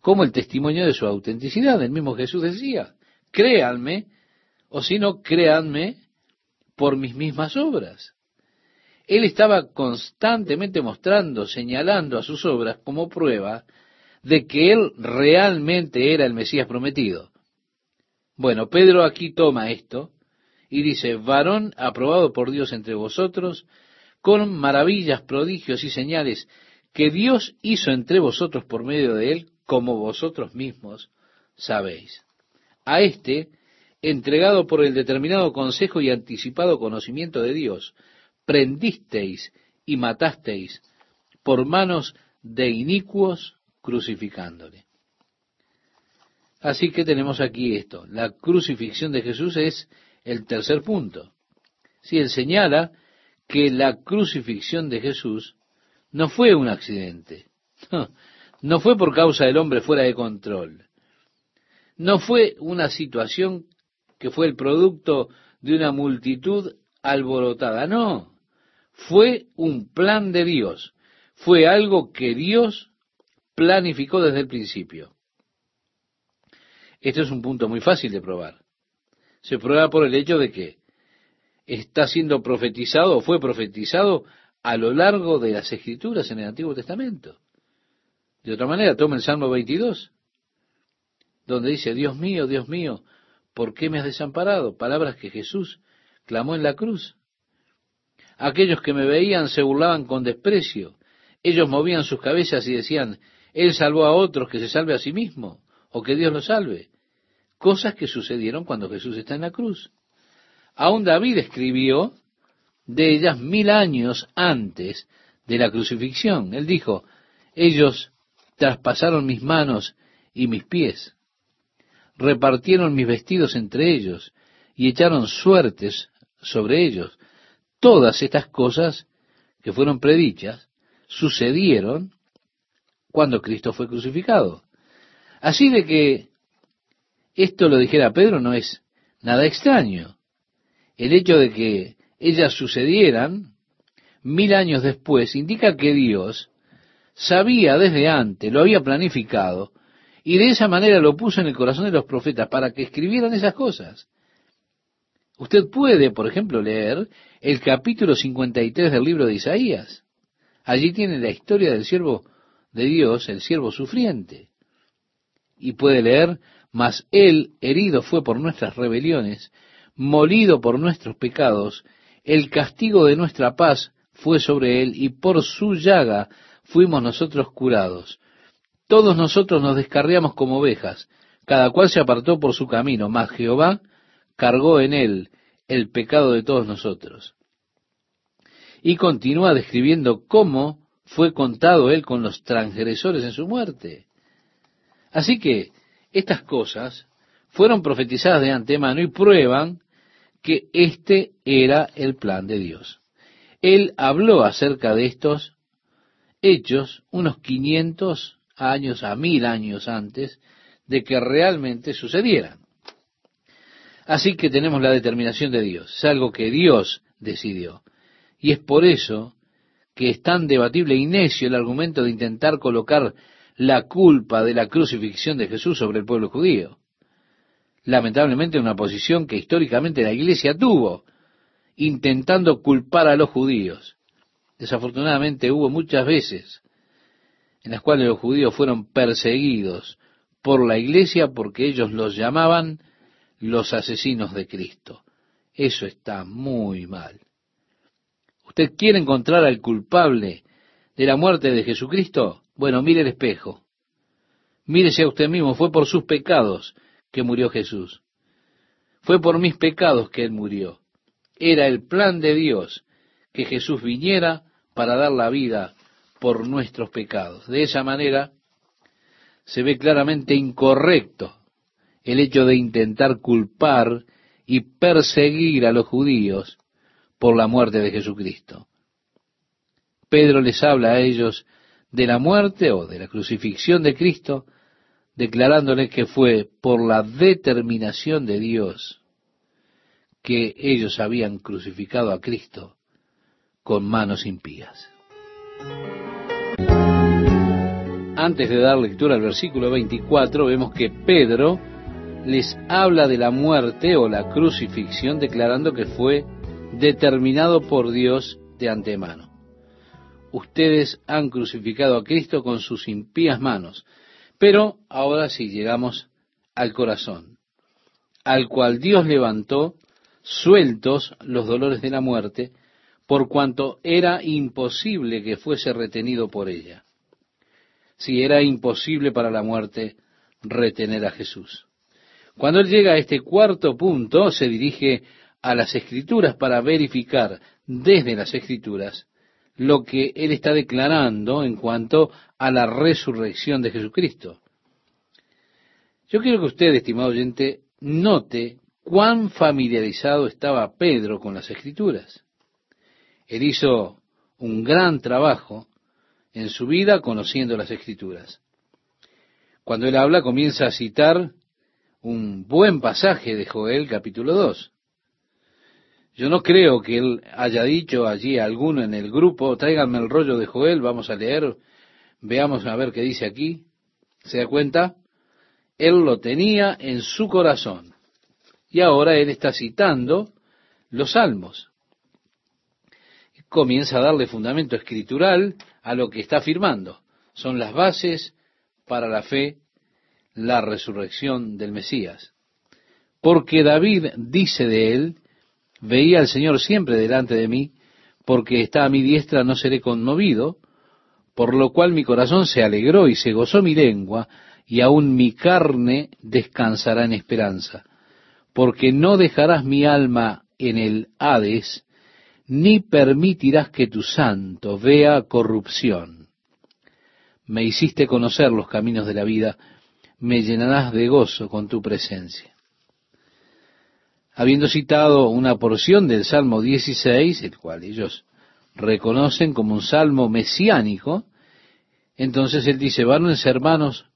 como el testimonio de su autenticidad. El mismo Jesús decía, créanme, o si no, créanme por mis mismas obras. Él estaba constantemente mostrando, señalando a sus obras como prueba de que él realmente era el Mesías prometido. Bueno, Pedro aquí toma esto y dice, varón aprobado por Dios entre vosotros, con maravillas, prodigios y señales que Dios hizo entre vosotros por medio de él, como vosotros mismos sabéis. A éste, entregado por el determinado consejo y anticipado conocimiento de Dios, prendisteis y matasteis por manos de inicuos crucificándole. Así que tenemos aquí esto. La crucifixión de Jesús es el tercer punto. Si él señala que la crucifixión de Jesús no fue un accidente, [laughs] no, fue por causa del hombre fuera de control, no fue una situación que fue el producto de una multitud alborotada, no, fue un plan de Dios, fue algo que Dios planificó desde el principio. Este es un punto muy fácil de probar. Se prueba por el hecho de que está siendo profetizado o fue profetizado a lo largo de las escrituras en el Antiguo Testamento. De otra manera, toma el Salmo 22, donde dice, Dios mío, Dios mío, ¿por qué me has desamparado? Palabras que Jesús clamó en la cruz. Aquellos que me veían se burlaban con desprecio. Ellos movían sus cabezas y decían, Él salvó a otros, que se salve a sí mismo, o que Dios lo salve. Cosas que sucedieron cuando Jesús está en la cruz. Aún David escribió de ellas mil años antes de la crucifixión. Él dijo, ellos traspasaron mis manos y mis pies, repartieron mis vestidos entre ellos y echaron suertes sobre ellos. Todas estas cosas que fueron predichas sucedieron cuando Cristo fue crucificado. Así de que esto lo dijera Pedro no es nada extraño. El hecho de que ellas sucedieran mil años después indica que Dios sabía desde antes, lo había planificado, y de esa manera lo puso en el corazón de los profetas para que escribieran esas cosas. Usted puede, por ejemplo, leer el capítulo 53 del libro de Isaías. Allí tiene la historia del siervo de Dios, el siervo sufriente. Y puede leer, mas él herido fue por nuestras rebeliones, molido por nuestros pecados, el castigo de nuestra paz fue sobre él, y por su llaga fuimos nosotros curados. Todos nosotros nos descarriamos como ovejas, cada cual se apartó por su camino, mas Jehová cargó en él el pecado de todos nosotros. Y continúa describiendo cómo fue contado él con los transgresores en su muerte. Así que estas cosas fueron profetizadas de antemano y prueban que este era el plan de Dios. Él habló acerca de estos hechos unos 500 años a mil años antes de que realmente sucedieran. Así que tenemos la determinación de Dios, es algo que Dios decidió. Y es por eso que es tan debatible y necio el argumento de intentar colocar la culpa de la crucifixión de Jesús sobre el pueblo judío. Lamentablemente una posición que históricamente la iglesia tuvo, intentando culpar a los judíos. Desafortunadamente hubo muchas veces en las cuales los judíos fueron perseguidos por la iglesia porque ellos los llamaban los asesinos de Cristo. Eso está muy mal. ¿Usted quiere encontrar al culpable de la muerte de Jesucristo? Bueno, mire el espejo. Mírese a usted mismo, fue por sus pecados que murió Jesús. Fue por mis pecados que Él murió. Era el plan de Dios que Jesús viniera para dar la vida por nuestros pecados. De esa manera se ve claramente incorrecto el hecho de intentar culpar y perseguir a los judíos por la muerte de Jesucristo. Pedro les habla a ellos de la muerte o de la crucifixión de Cristo, declarándoles que fue por la determinación de Dios que ellos habían crucificado a Cristo con manos impías. Antes de dar lectura al versículo 24, vemos que Pedro les habla de la muerte o la crucifixión, declarando que fue determinado por Dios de antemano. Ustedes han crucificado a Cristo con sus impías manos, pero ahora sí llegamos al corazón, al cual Dios levantó sueltos los dolores de la muerte, por cuanto era imposible que fuese retenido por ella. Si era imposible para la muerte retener a Jesús. Cuando él llega a este cuarto punto, se dirige a las escrituras para verificar desde las escrituras lo que él está declarando en cuanto a la resurrección de Jesucristo. Yo quiero que usted, estimado oyente, note cuán familiarizado estaba Pedro con las escrituras. Él hizo un gran trabajo en su vida conociendo las escrituras. Cuando él habla comienza a citar un buen pasaje de Joel capítulo 2. Yo no creo que él haya dicho allí a alguno en el grupo, tráiganme el rollo de Joel, vamos a leer, veamos a ver qué dice aquí. ¿Se da cuenta? Él lo tenía en su corazón. Y ahora él está citando los salmos. Comienza a darle fundamento escritural a lo que está afirmando. Son las bases para la fe, la resurrección del Mesías. Porque David dice de él, veía al Señor siempre delante de mí, porque está a mi diestra no seré conmovido, por lo cual mi corazón se alegró y se gozó mi lengua, y aún mi carne descansará en esperanza, porque no dejarás mi alma en el Hades, ni permitirás que tu santo vea corrupción. Me hiciste conocer los caminos de la vida, me llenarás de gozo con tu presencia habiendo citado una porción del Salmo 16, el cual ellos reconocen como un salmo mesiánico, entonces él dice, varones hermanos,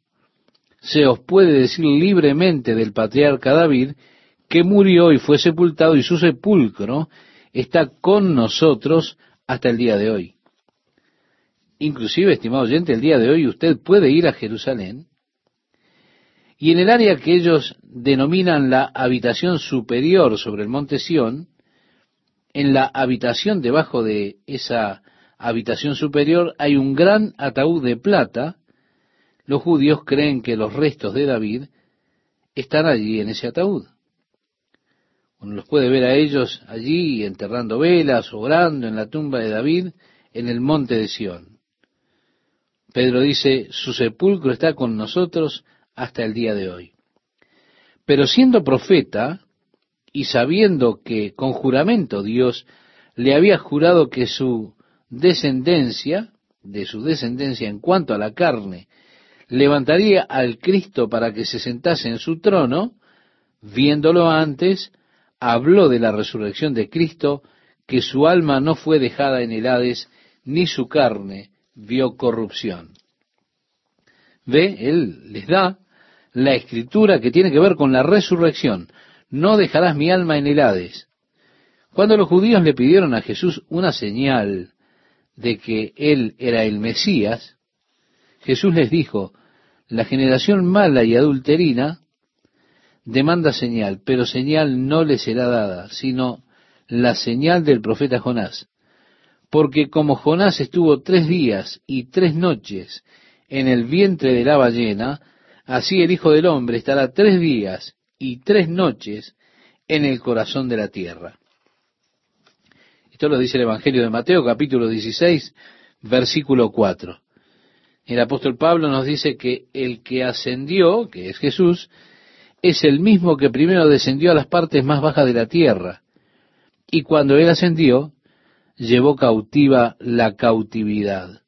se os puede decir libremente del patriarca David que murió y fue sepultado y su sepulcro está con nosotros hasta el día de hoy. Inclusive, estimado oyente, el día de hoy usted puede ir a Jerusalén y en el área que ellos denominan la habitación superior sobre el monte Sión, en la habitación debajo de esa habitación superior hay un gran ataúd de plata. Los judíos creen que los restos de David están allí en ese ataúd. Uno los puede ver a ellos allí enterrando velas, orando en la tumba de David en el monte de Sión. Pedro dice, su sepulcro está con nosotros hasta el día de hoy. Pero siendo profeta y sabiendo que con juramento Dios le había jurado que su descendencia, de su descendencia en cuanto a la carne, levantaría al Cristo para que se sentase en su trono, viéndolo antes, habló de la resurrección de Cristo, que su alma no fue dejada en el Hades, ni su carne vio corrupción. Ve, Él les da la escritura que tiene que ver con la resurrección. No dejarás mi alma en el. Cuando los judíos le pidieron a Jesús una señal de que él era el Mesías, Jesús les dijo, la generación mala y adulterina demanda señal, pero señal no le será dada, sino la señal del profeta Jonás. Porque como Jonás estuvo tres días y tres noches en el vientre de la ballena, Así el Hijo del Hombre estará tres días y tres noches en el corazón de la tierra. Esto lo dice el Evangelio de Mateo, capítulo 16, versículo 4. El apóstol Pablo nos dice que el que ascendió, que es Jesús, es el mismo que primero descendió a las partes más bajas de la tierra. Y cuando él ascendió, llevó cautiva la cautividad.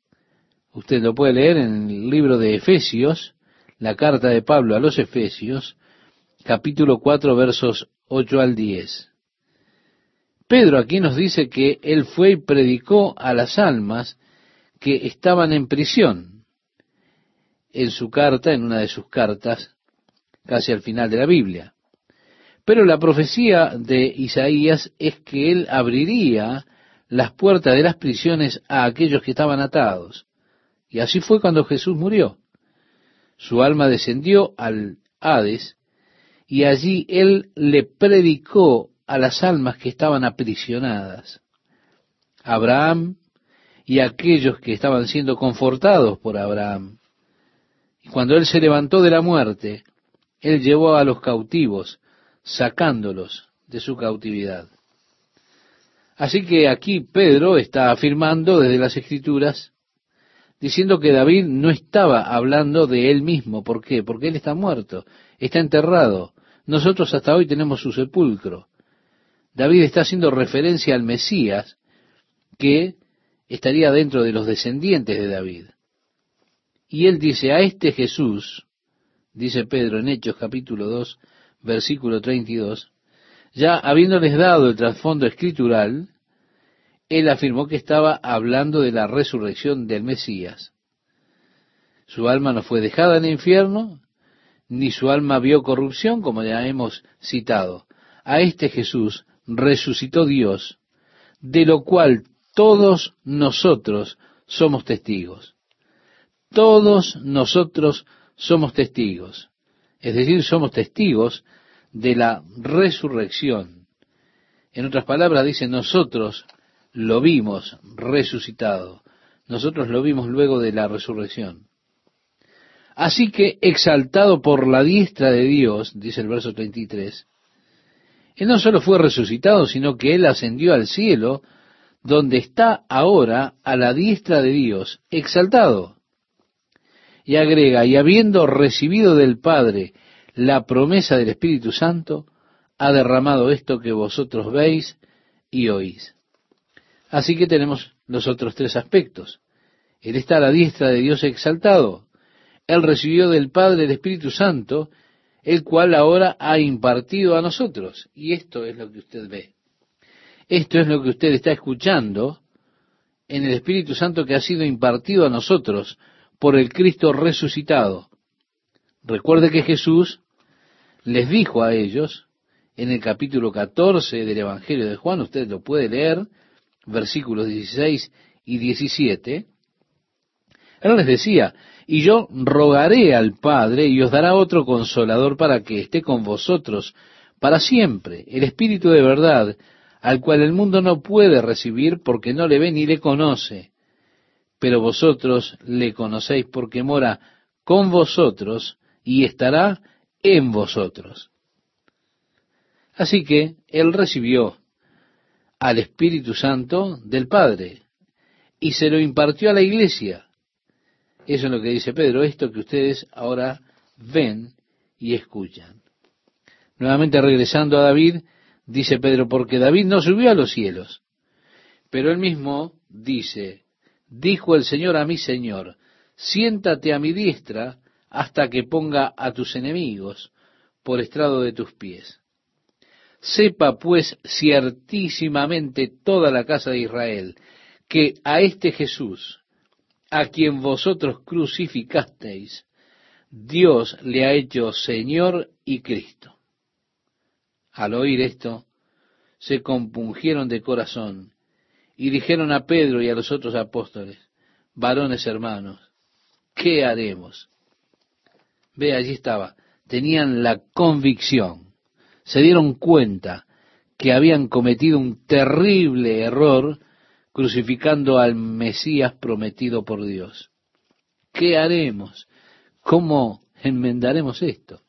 Usted lo puede leer en el libro de Efesios, la carta de Pablo a los Efesios, capítulo 4, versos 8 al 10. Pedro aquí nos dice que él fue y predicó a las almas que estaban en prisión. En su carta, en una de sus cartas, casi al final de la Biblia. Pero la profecía de Isaías es que él abriría las puertas de las prisiones a aquellos que estaban atados. Y así fue cuando Jesús murió. Su alma descendió al Hades y allí él le predicó a las almas que estaban aprisionadas. Abraham y aquellos que estaban siendo confortados por Abraham. Y cuando él se levantó de la muerte, él llevó a los cautivos, sacándolos de su cautividad. Así que aquí Pedro está afirmando desde las Escrituras, diciendo que David no estaba hablando de él mismo. ¿Por qué? Porque él está muerto, está enterrado. Nosotros hasta hoy tenemos su sepulcro. David está haciendo referencia al Mesías que estaría dentro de los descendientes de David. Y él dice, a este Jesús, dice Pedro en Hechos capítulo 2, versículo 32, ya habiéndoles dado el trasfondo escritural, él afirmó que estaba hablando de la resurrección del Mesías. Su alma no fue dejada en el infierno, ni su alma vio corrupción, como ya hemos citado. A este Jesús resucitó Dios, de lo cual todos nosotros somos testigos. Todos nosotros somos testigos. Es decir, somos testigos de la resurrección. En otras palabras, dice, nosotros lo vimos resucitado. Nosotros lo vimos luego de la resurrección. Así que, exaltado por la diestra de Dios, dice el verso 33, Él no solo fue resucitado, sino que Él ascendió al cielo, donde está ahora a la diestra de Dios, exaltado. Y agrega, y habiendo recibido del Padre la promesa del Espíritu Santo, ha derramado esto que vosotros veis y oís. Así que tenemos los otros tres aspectos. Él está a la diestra de Dios exaltado. Él recibió del Padre el Espíritu Santo, el cual ahora ha impartido a nosotros. Y esto es lo que usted ve. Esto es lo que usted está escuchando en el Espíritu Santo que ha sido impartido a nosotros por el Cristo resucitado. Recuerde que Jesús les dijo a ellos en el capítulo 14 del Evangelio de Juan, usted lo puede leer, versículos 16 y 17, él les decía, y yo rogaré al Padre y os dará otro consolador para que esté con vosotros para siempre, el Espíritu de verdad, al cual el mundo no puede recibir porque no le ve ni le conoce, pero vosotros le conocéis porque mora con vosotros y estará en vosotros. Así que él recibió al Espíritu Santo del Padre y se lo impartió a la iglesia. Eso es lo que dice Pedro, esto que ustedes ahora ven y escuchan. Nuevamente regresando a David, dice Pedro, porque David no subió a los cielos, pero él mismo dice, dijo el Señor a mi Señor, siéntate a mi diestra hasta que ponga a tus enemigos por estrado de tus pies. Sepa pues ciertísimamente toda la casa de Israel que a este Jesús, a quien vosotros crucificasteis, Dios le ha hecho Señor y Cristo. Al oír esto, se compungieron de corazón y dijeron a Pedro y a los otros apóstoles, varones hermanos, ¿qué haremos? Ve, allí estaba. Tenían la convicción, se dieron cuenta que habían cometido un terrible error crucificando al Mesías prometido por Dios. ¿Qué haremos? ¿Cómo enmendaremos esto?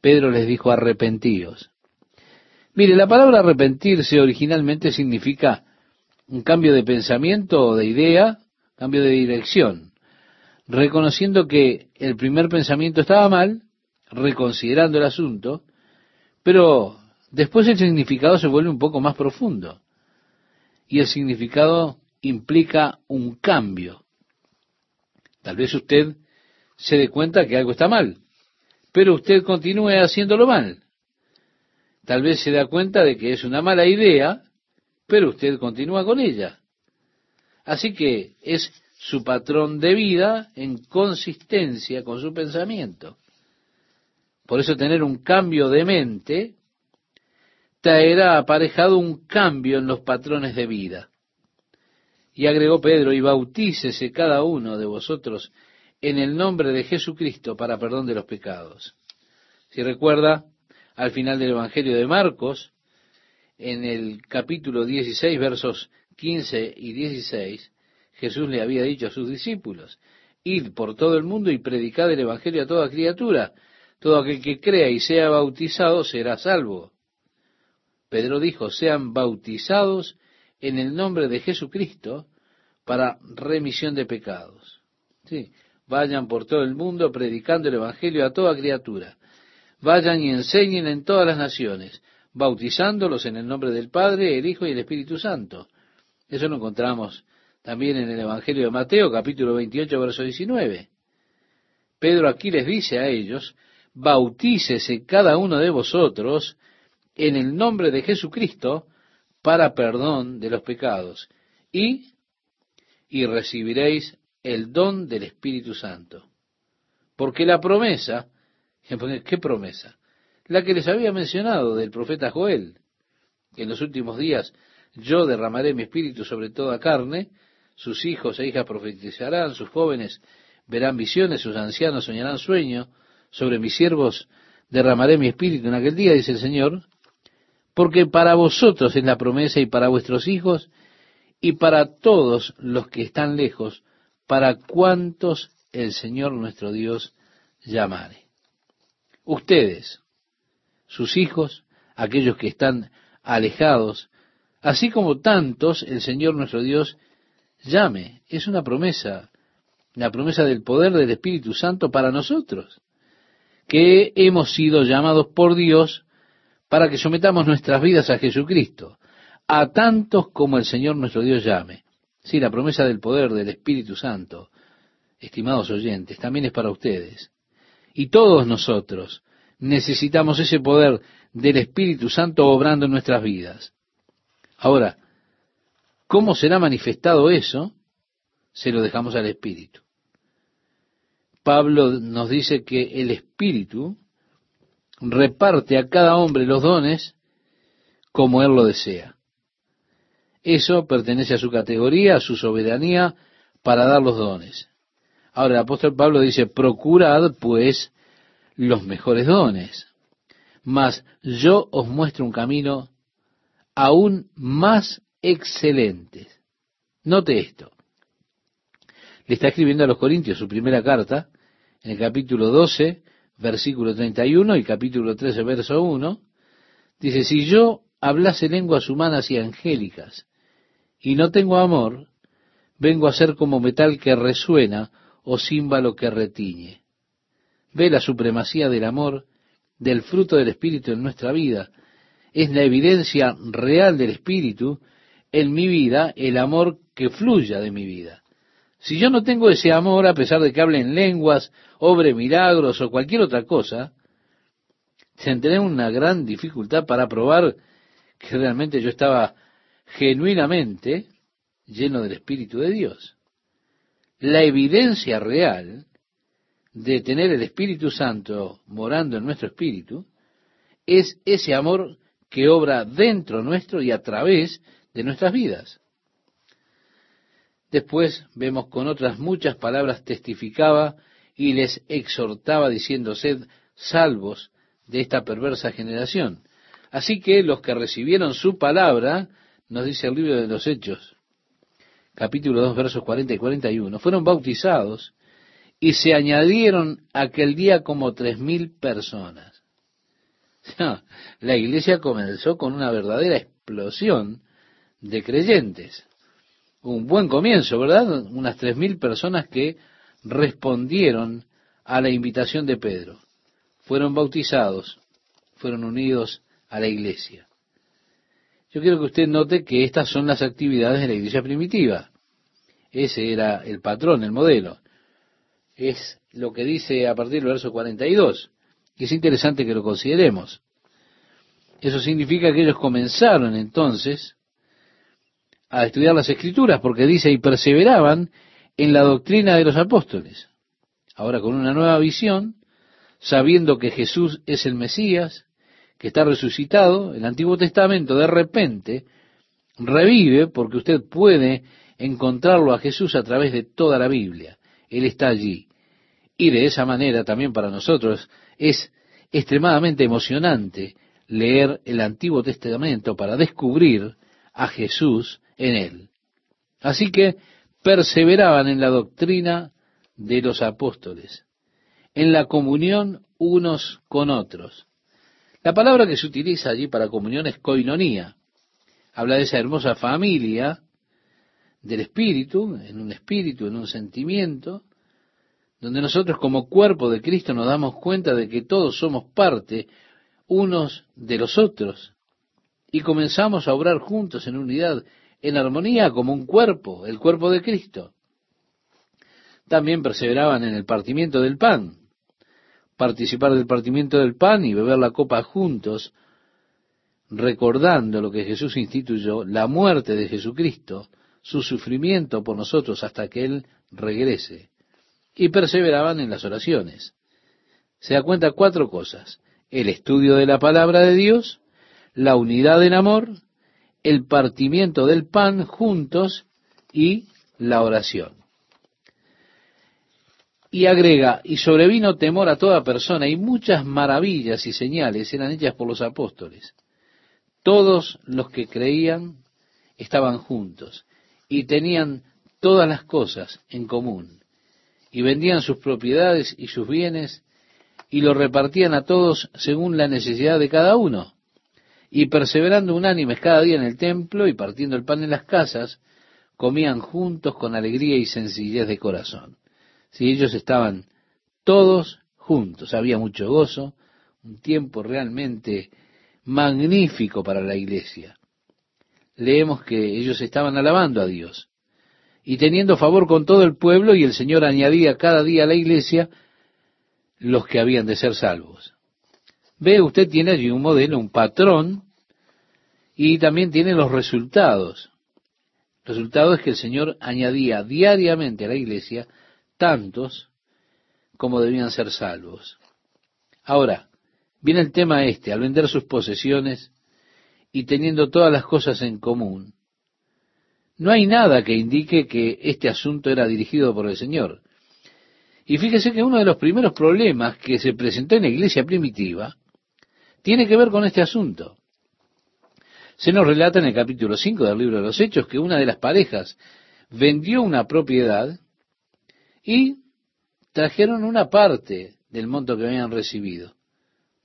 Pedro les dijo, arrepentíos. Mire, la palabra arrepentirse originalmente significa un cambio de pensamiento o de idea, cambio de dirección, reconociendo que el primer pensamiento estaba mal, reconsiderando el asunto, pero después el significado se vuelve un poco más profundo. Y el significado implica un cambio. Tal vez usted se dé cuenta que algo está mal, pero usted continúe haciéndolo mal. Tal vez se da cuenta de que es una mala idea, pero usted continúa con ella. Así que es su patrón de vida en consistencia con su pensamiento. Por eso tener un cambio de mente traerá aparejado un cambio en los patrones de vida. Y agregó Pedro, y bautícese cada uno de vosotros en el nombre de Jesucristo para perdón de los pecados. Si recuerda, al final del Evangelio de Marcos, en el capítulo 16, versos 15 y 16, Jesús le había dicho a sus discípulos, id por todo el mundo y predicad el Evangelio a toda criatura. Todo aquel que crea y sea bautizado será salvo. Pedro dijo, sean bautizados en el nombre de Jesucristo para remisión de pecados. Sí, vayan por todo el mundo predicando el Evangelio a toda criatura. Vayan y enseñen en todas las naciones, bautizándolos en el nombre del Padre, el Hijo y el Espíritu Santo. Eso lo encontramos también en el Evangelio de Mateo, capítulo 28, verso 19. Pedro aquí les dice a ellos, bautícese cada uno de vosotros en el nombre de Jesucristo para perdón de los pecados y, y recibiréis el don del Espíritu Santo. Porque la promesa, [laughs] ¿qué promesa? La que les había mencionado del profeta Joel, que en los últimos días yo derramaré mi espíritu sobre toda carne, sus hijos e hijas profetizarán, sus jóvenes verán visiones, sus ancianos soñarán sueños, sobre mis siervos derramaré mi espíritu en aquel día, dice el Señor, porque para vosotros es la promesa y para vuestros hijos y para todos los que están lejos, para cuantos el Señor nuestro Dios llamare. Ustedes, sus hijos, aquellos que están alejados, así como tantos el Señor nuestro Dios llame. Es una promesa, la promesa del poder del Espíritu Santo para nosotros, que hemos sido llamados por Dios para que sometamos nuestras vidas a Jesucristo, a tantos como el Señor nuestro Dios llame. Sí, la promesa del poder del Espíritu Santo, estimados oyentes, también es para ustedes. Y todos nosotros necesitamos ese poder del Espíritu Santo obrando en nuestras vidas. Ahora, ¿Cómo será manifestado eso? Se lo dejamos al Espíritu. Pablo nos dice que el Espíritu reparte a cada hombre los dones como él lo desea. Eso pertenece a su categoría, a su soberanía para dar los dones. Ahora el apóstol Pablo dice, procurad pues los mejores dones, mas yo os muestro un camino aún más excelentes. Note esto. Le está escribiendo a los Corintios su primera carta, en el capítulo 12, versículo 31 y capítulo 13, verso 1. Dice, si yo hablase lenguas humanas y angélicas y no tengo amor, vengo a ser como metal que resuena o címbalo que retiñe. Ve la supremacía del amor, del fruto del Espíritu en nuestra vida. Es la evidencia real del Espíritu en mi vida el amor que fluya de mi vida. Si yo no tengo ese amor, a pesar de que hable en lenguas, obre milagros o cualquier otra cosa, tendré una gran dificultad para probar que realmente yo estaba genuinamente lleno del Espíritu de Dios. La evidencia real de tener el Espíritu Santo morando en nuestro espíritu es ese amor que obra dentro nuestro y a través de nuestras vidas. Después vemos con otras muchas palabras testificaba y les exhortaba diciendo, sed salvos de esta perversa generación. Así que los que recibieron su palabra, nos dice el libro de los Hechos, capítulo 2, versos 40 y 41, fueron bautizados y se añadieron aquel día como tres mil personas. [laughs] La iglesia comenzó con una verdadera explosión de creyentes. Un buen comienzo, ¿verdad? Unas tres mil personas que respondieron a la invitación de Pedro. Fueron bautizados, fueron unidos a la iglesia. Yo quiero que usted note que estas son las actividades de la iglesia primitiva. Ese era el patrón, el modelo. Es lo que dice a partir del verso 42. Y es interesante que lo consideremos. Eso significa que ellos comenzaron entonces a estudiar las escrituras, porque dice, y perseveraban en la doctrina de los apóstoles. Ahora con una nueva visión, sabiendo que Jesús es el Mesías, que está resucitado, el Antiguo Testamento de repente revive porque usted puede encontrarlo a Jesús a través de toda la Biblia. Él está allí. Y de esa manera también para nosotros es extremadamente emocionante leer el Antiguo Testamento para descubrir a Jesús en él. Así que perseveraban en la doctrina de los apóstoles, en la comunión unos con otros. La palabra que se utiliza allí para comunión es koinonía. Habla de esa hermosa familia del espíritu, en un espíritu, en un sentimiento, donde nosotros como cuerpo de Cristo nos damos cuenta de que todos somos parte unos de los otros y comenzamos a obrar juntos en unidad, en armonía como un cuerpo, el cuerpo de Cristo. También perseveraban en el partimiento del pan. Participar del partimiento del pan y beber la copa juntos, recordando lo que Jesús instituyó, la muerte de Jesucristo, su sufrimiento por nosotros hasta que Él regrese. Y perseveraban en las oraciones. Se da cuenta cuatro cosas el estudio de la palabra de Dios, la unidad en amor, el partimiento del pan juntos y la oración. Y agrega, y sobrevino temor a toda persona, y muchas maravillas y señales eran hechas por los apóstoles. Todos los que creían estaban juntos y tenían todas las cosas en común, y vendían sus propiedades y sus bienes y lo repartían a todos según la necesidad de cada uno. Y perseverando unánimes cada día en el templo y partiendo el pan en las casas, comían juntos con alegría y sencillez de corazón. Si ellos estaban todos juntos, había mucho gozo, un tiempo realmente magnífico para la iglesia. Leemos que ellos estaban alabando a Dios y teniendo favor con todo el pueblo y el Señor añadía cada día a la iglesia los que habían de ser salvos. Ve, usted tiene allí un modelo, un patrón, y también tiene los resultados. El resultado es que el Señor añadía diariamente a la iglesia tantos como debían ser salvos. Ahora, viene el tema este, al vender sus posesiones y teniendo todas las cosas en común. No hay nada que indique que este asunto era dirigido por el Señor. Y fíjese que uno de los primeros problemas que se presentó en la iglesia primitiva tiene que ver con este asunto. Se nos relata en el capítulo 5 del libro de los Hechos que una de las parejas vendió una propiedad y trajeron una parte del monto que habían recibido.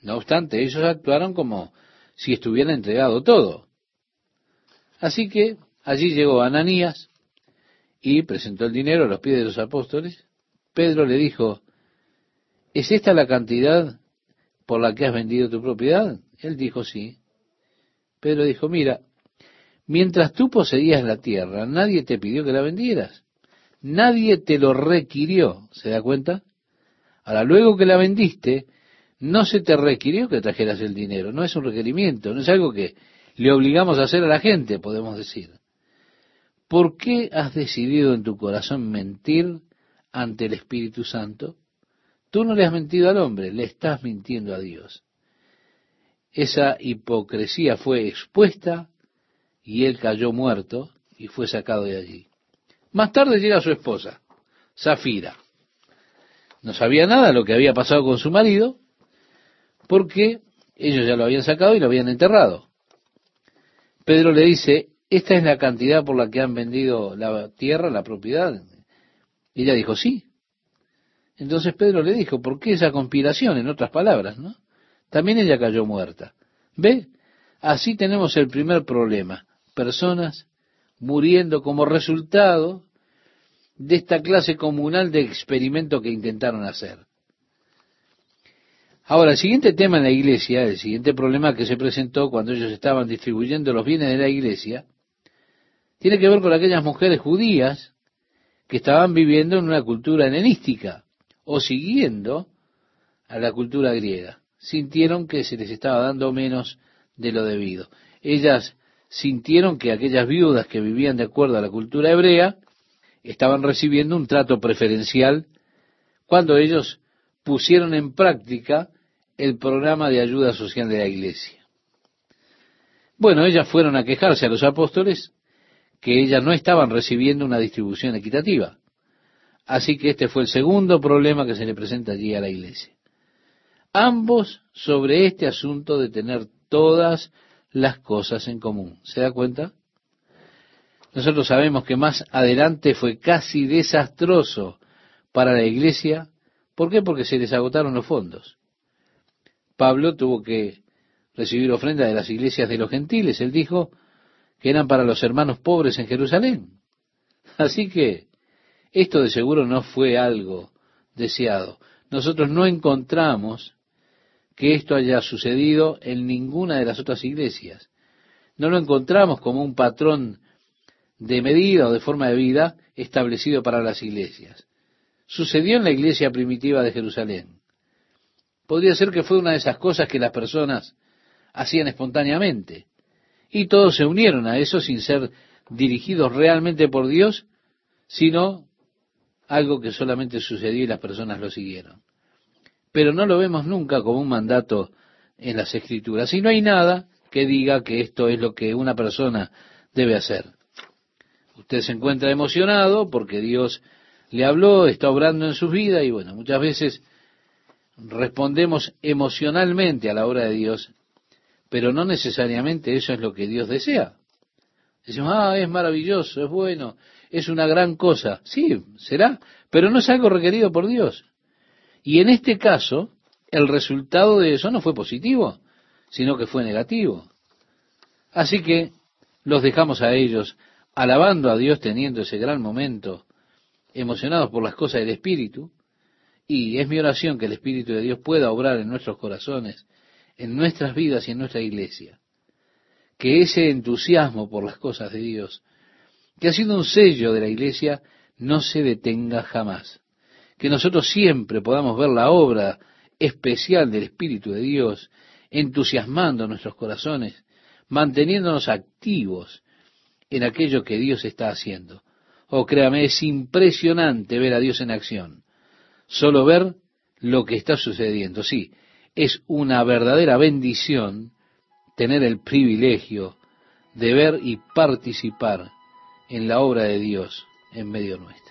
No obstante, ellos actuaron como si estuviera entregado todo. Así que allí llegó Ananías y presentó el dinero a los pies de los apóstoles Pedro le dijo, ¿es esta la cantidad por la que has vendido tu propiedad? Él dijo, sí. Pedro dijo, mira, mientras tú poseías la tierra, nadie te pidió que la vendieras. Nadie te lo requirió, ¿se da cuenta? Ahora, luego que la vendiste, no se te requirió que trajeras el dinero, no es un requerimiento, no es algo que le obligamos a hacer a la gente, podemos decir. ¿Por qué has decidido en tu corazón mentir ante el Espíritu Santo, tú no le has mentido al hombre, le estás mintiendo a Dios. Esa hipocresía fue expuesta y él cayó muerto y fue sacado de allí. Más tarde llega su esposa, Zafira. No sabía nada de lo que había pasado con su marido porque ellos ya lo habían sacado y lo habían enterrado. Pedro le dice, esta es la cantidad por la que han vendido la tierra, la propiedad. Ella dijo, sí. Entonces Pedro le dijo, ¿por qué esa conspiración? En otras palabras, ¿no? También ella cayó muerta. ¿Ve? Así tenemos el primer problema. Personas muriendo como resultado de esta clase comunal de experimento que intentaron hacer. Ahora, el siguiente tema en la iglesia, el siguiente problema que se presentó cuando ellos estaban distribuyendo los bienes de la iglesia, tiene que ver con aquellas mujeres judías que estaban viviendo en una cultura helenística o siguiendo a la cultura griega. Sintieron que se les estaba dando menos de lo debido. Ellas sintieron que aquellas viudas que vivían de acuerdo a la cultura hebrea estaban recibiendo un trato preferencial cuando ellos pusieron en práctica el programa de ayuda social de la iglesia. Bueno, ellas fueron a quejarse a los apóstoles que ellas no estaban recibiendo una distribución equitativa. Así que este fue el segundo problema que se le presenta allí a la iglesia. Ambos sobre este asunto de tener todas las cosas en común. ¿Se da cuenta? Nosotros sabemos que más adelante fue casi desastroso para la iglesia. ¿Por qué? Porque se les agotaron los fondos. Pablo tuvo que recibir ofrenda de las iglesias de los gentiles. Él dijo que eran para los hermanos pobres en Jerusalén. Así que esto de seguro no fue algo deseado. Nosotros no encontramos que esto haya sucedido en ninguna de las otras iglesias. No lo encontramos como un patrón de medida o de forma de vida establecido para las iglesias. Sucedió en la iglesia primitiva de Jerusalén. Podría ser que fue una de esas cosas que las personas hacían espontáneamente. Y todos se unieron a eso sin ser dirigidos realmente por Dios, sino algo que solamente sucedió y las personas lo siguieron pero no lo vemos nunca como un mandato en las escrituras. Y no hay nada que diga que esto es lo que una persona debe hacer. Usted se encuentra emocionado porque Dios le habló, está obrando en su vida y bueno, muchas veces respondemos emocionalmente a la obra de Dios, pero no necesariamente eso es lo que Dios desea. Decimos, ah, es maravilloso, es bueno, es una gran cosa. Sí, será, pero no es algo requerido por Dios. Y en este caso, el resultado de eso no fue positivo, sino que fue negativo. Así que los dejamos a ellos alabando a Dios teniendo ese gran momento, emocionados por las cosas del Espíritu, y es mi oración que el Espíritu de Dios pueda obrar en nuestros corazones, en nuestras vidas y en nuestra iglesia. Que ese entusiasmo por las cosas de Dios, que ha sido un sello de la iglesia, no se detenga jamás que nosotros siempre podamos ver la obra especial del Espíritu de Dios, entusiasmando nuestros corazones, manteniéndonos activos en aquello que Dios está haciendo. Oh, créame, es impresionante ver a Dios en acción. Solo ver lo que está sucediendo. Sí, es una verdadera bendición tener el privilegio de ver y participar en la obra de Dios en medio nuestro.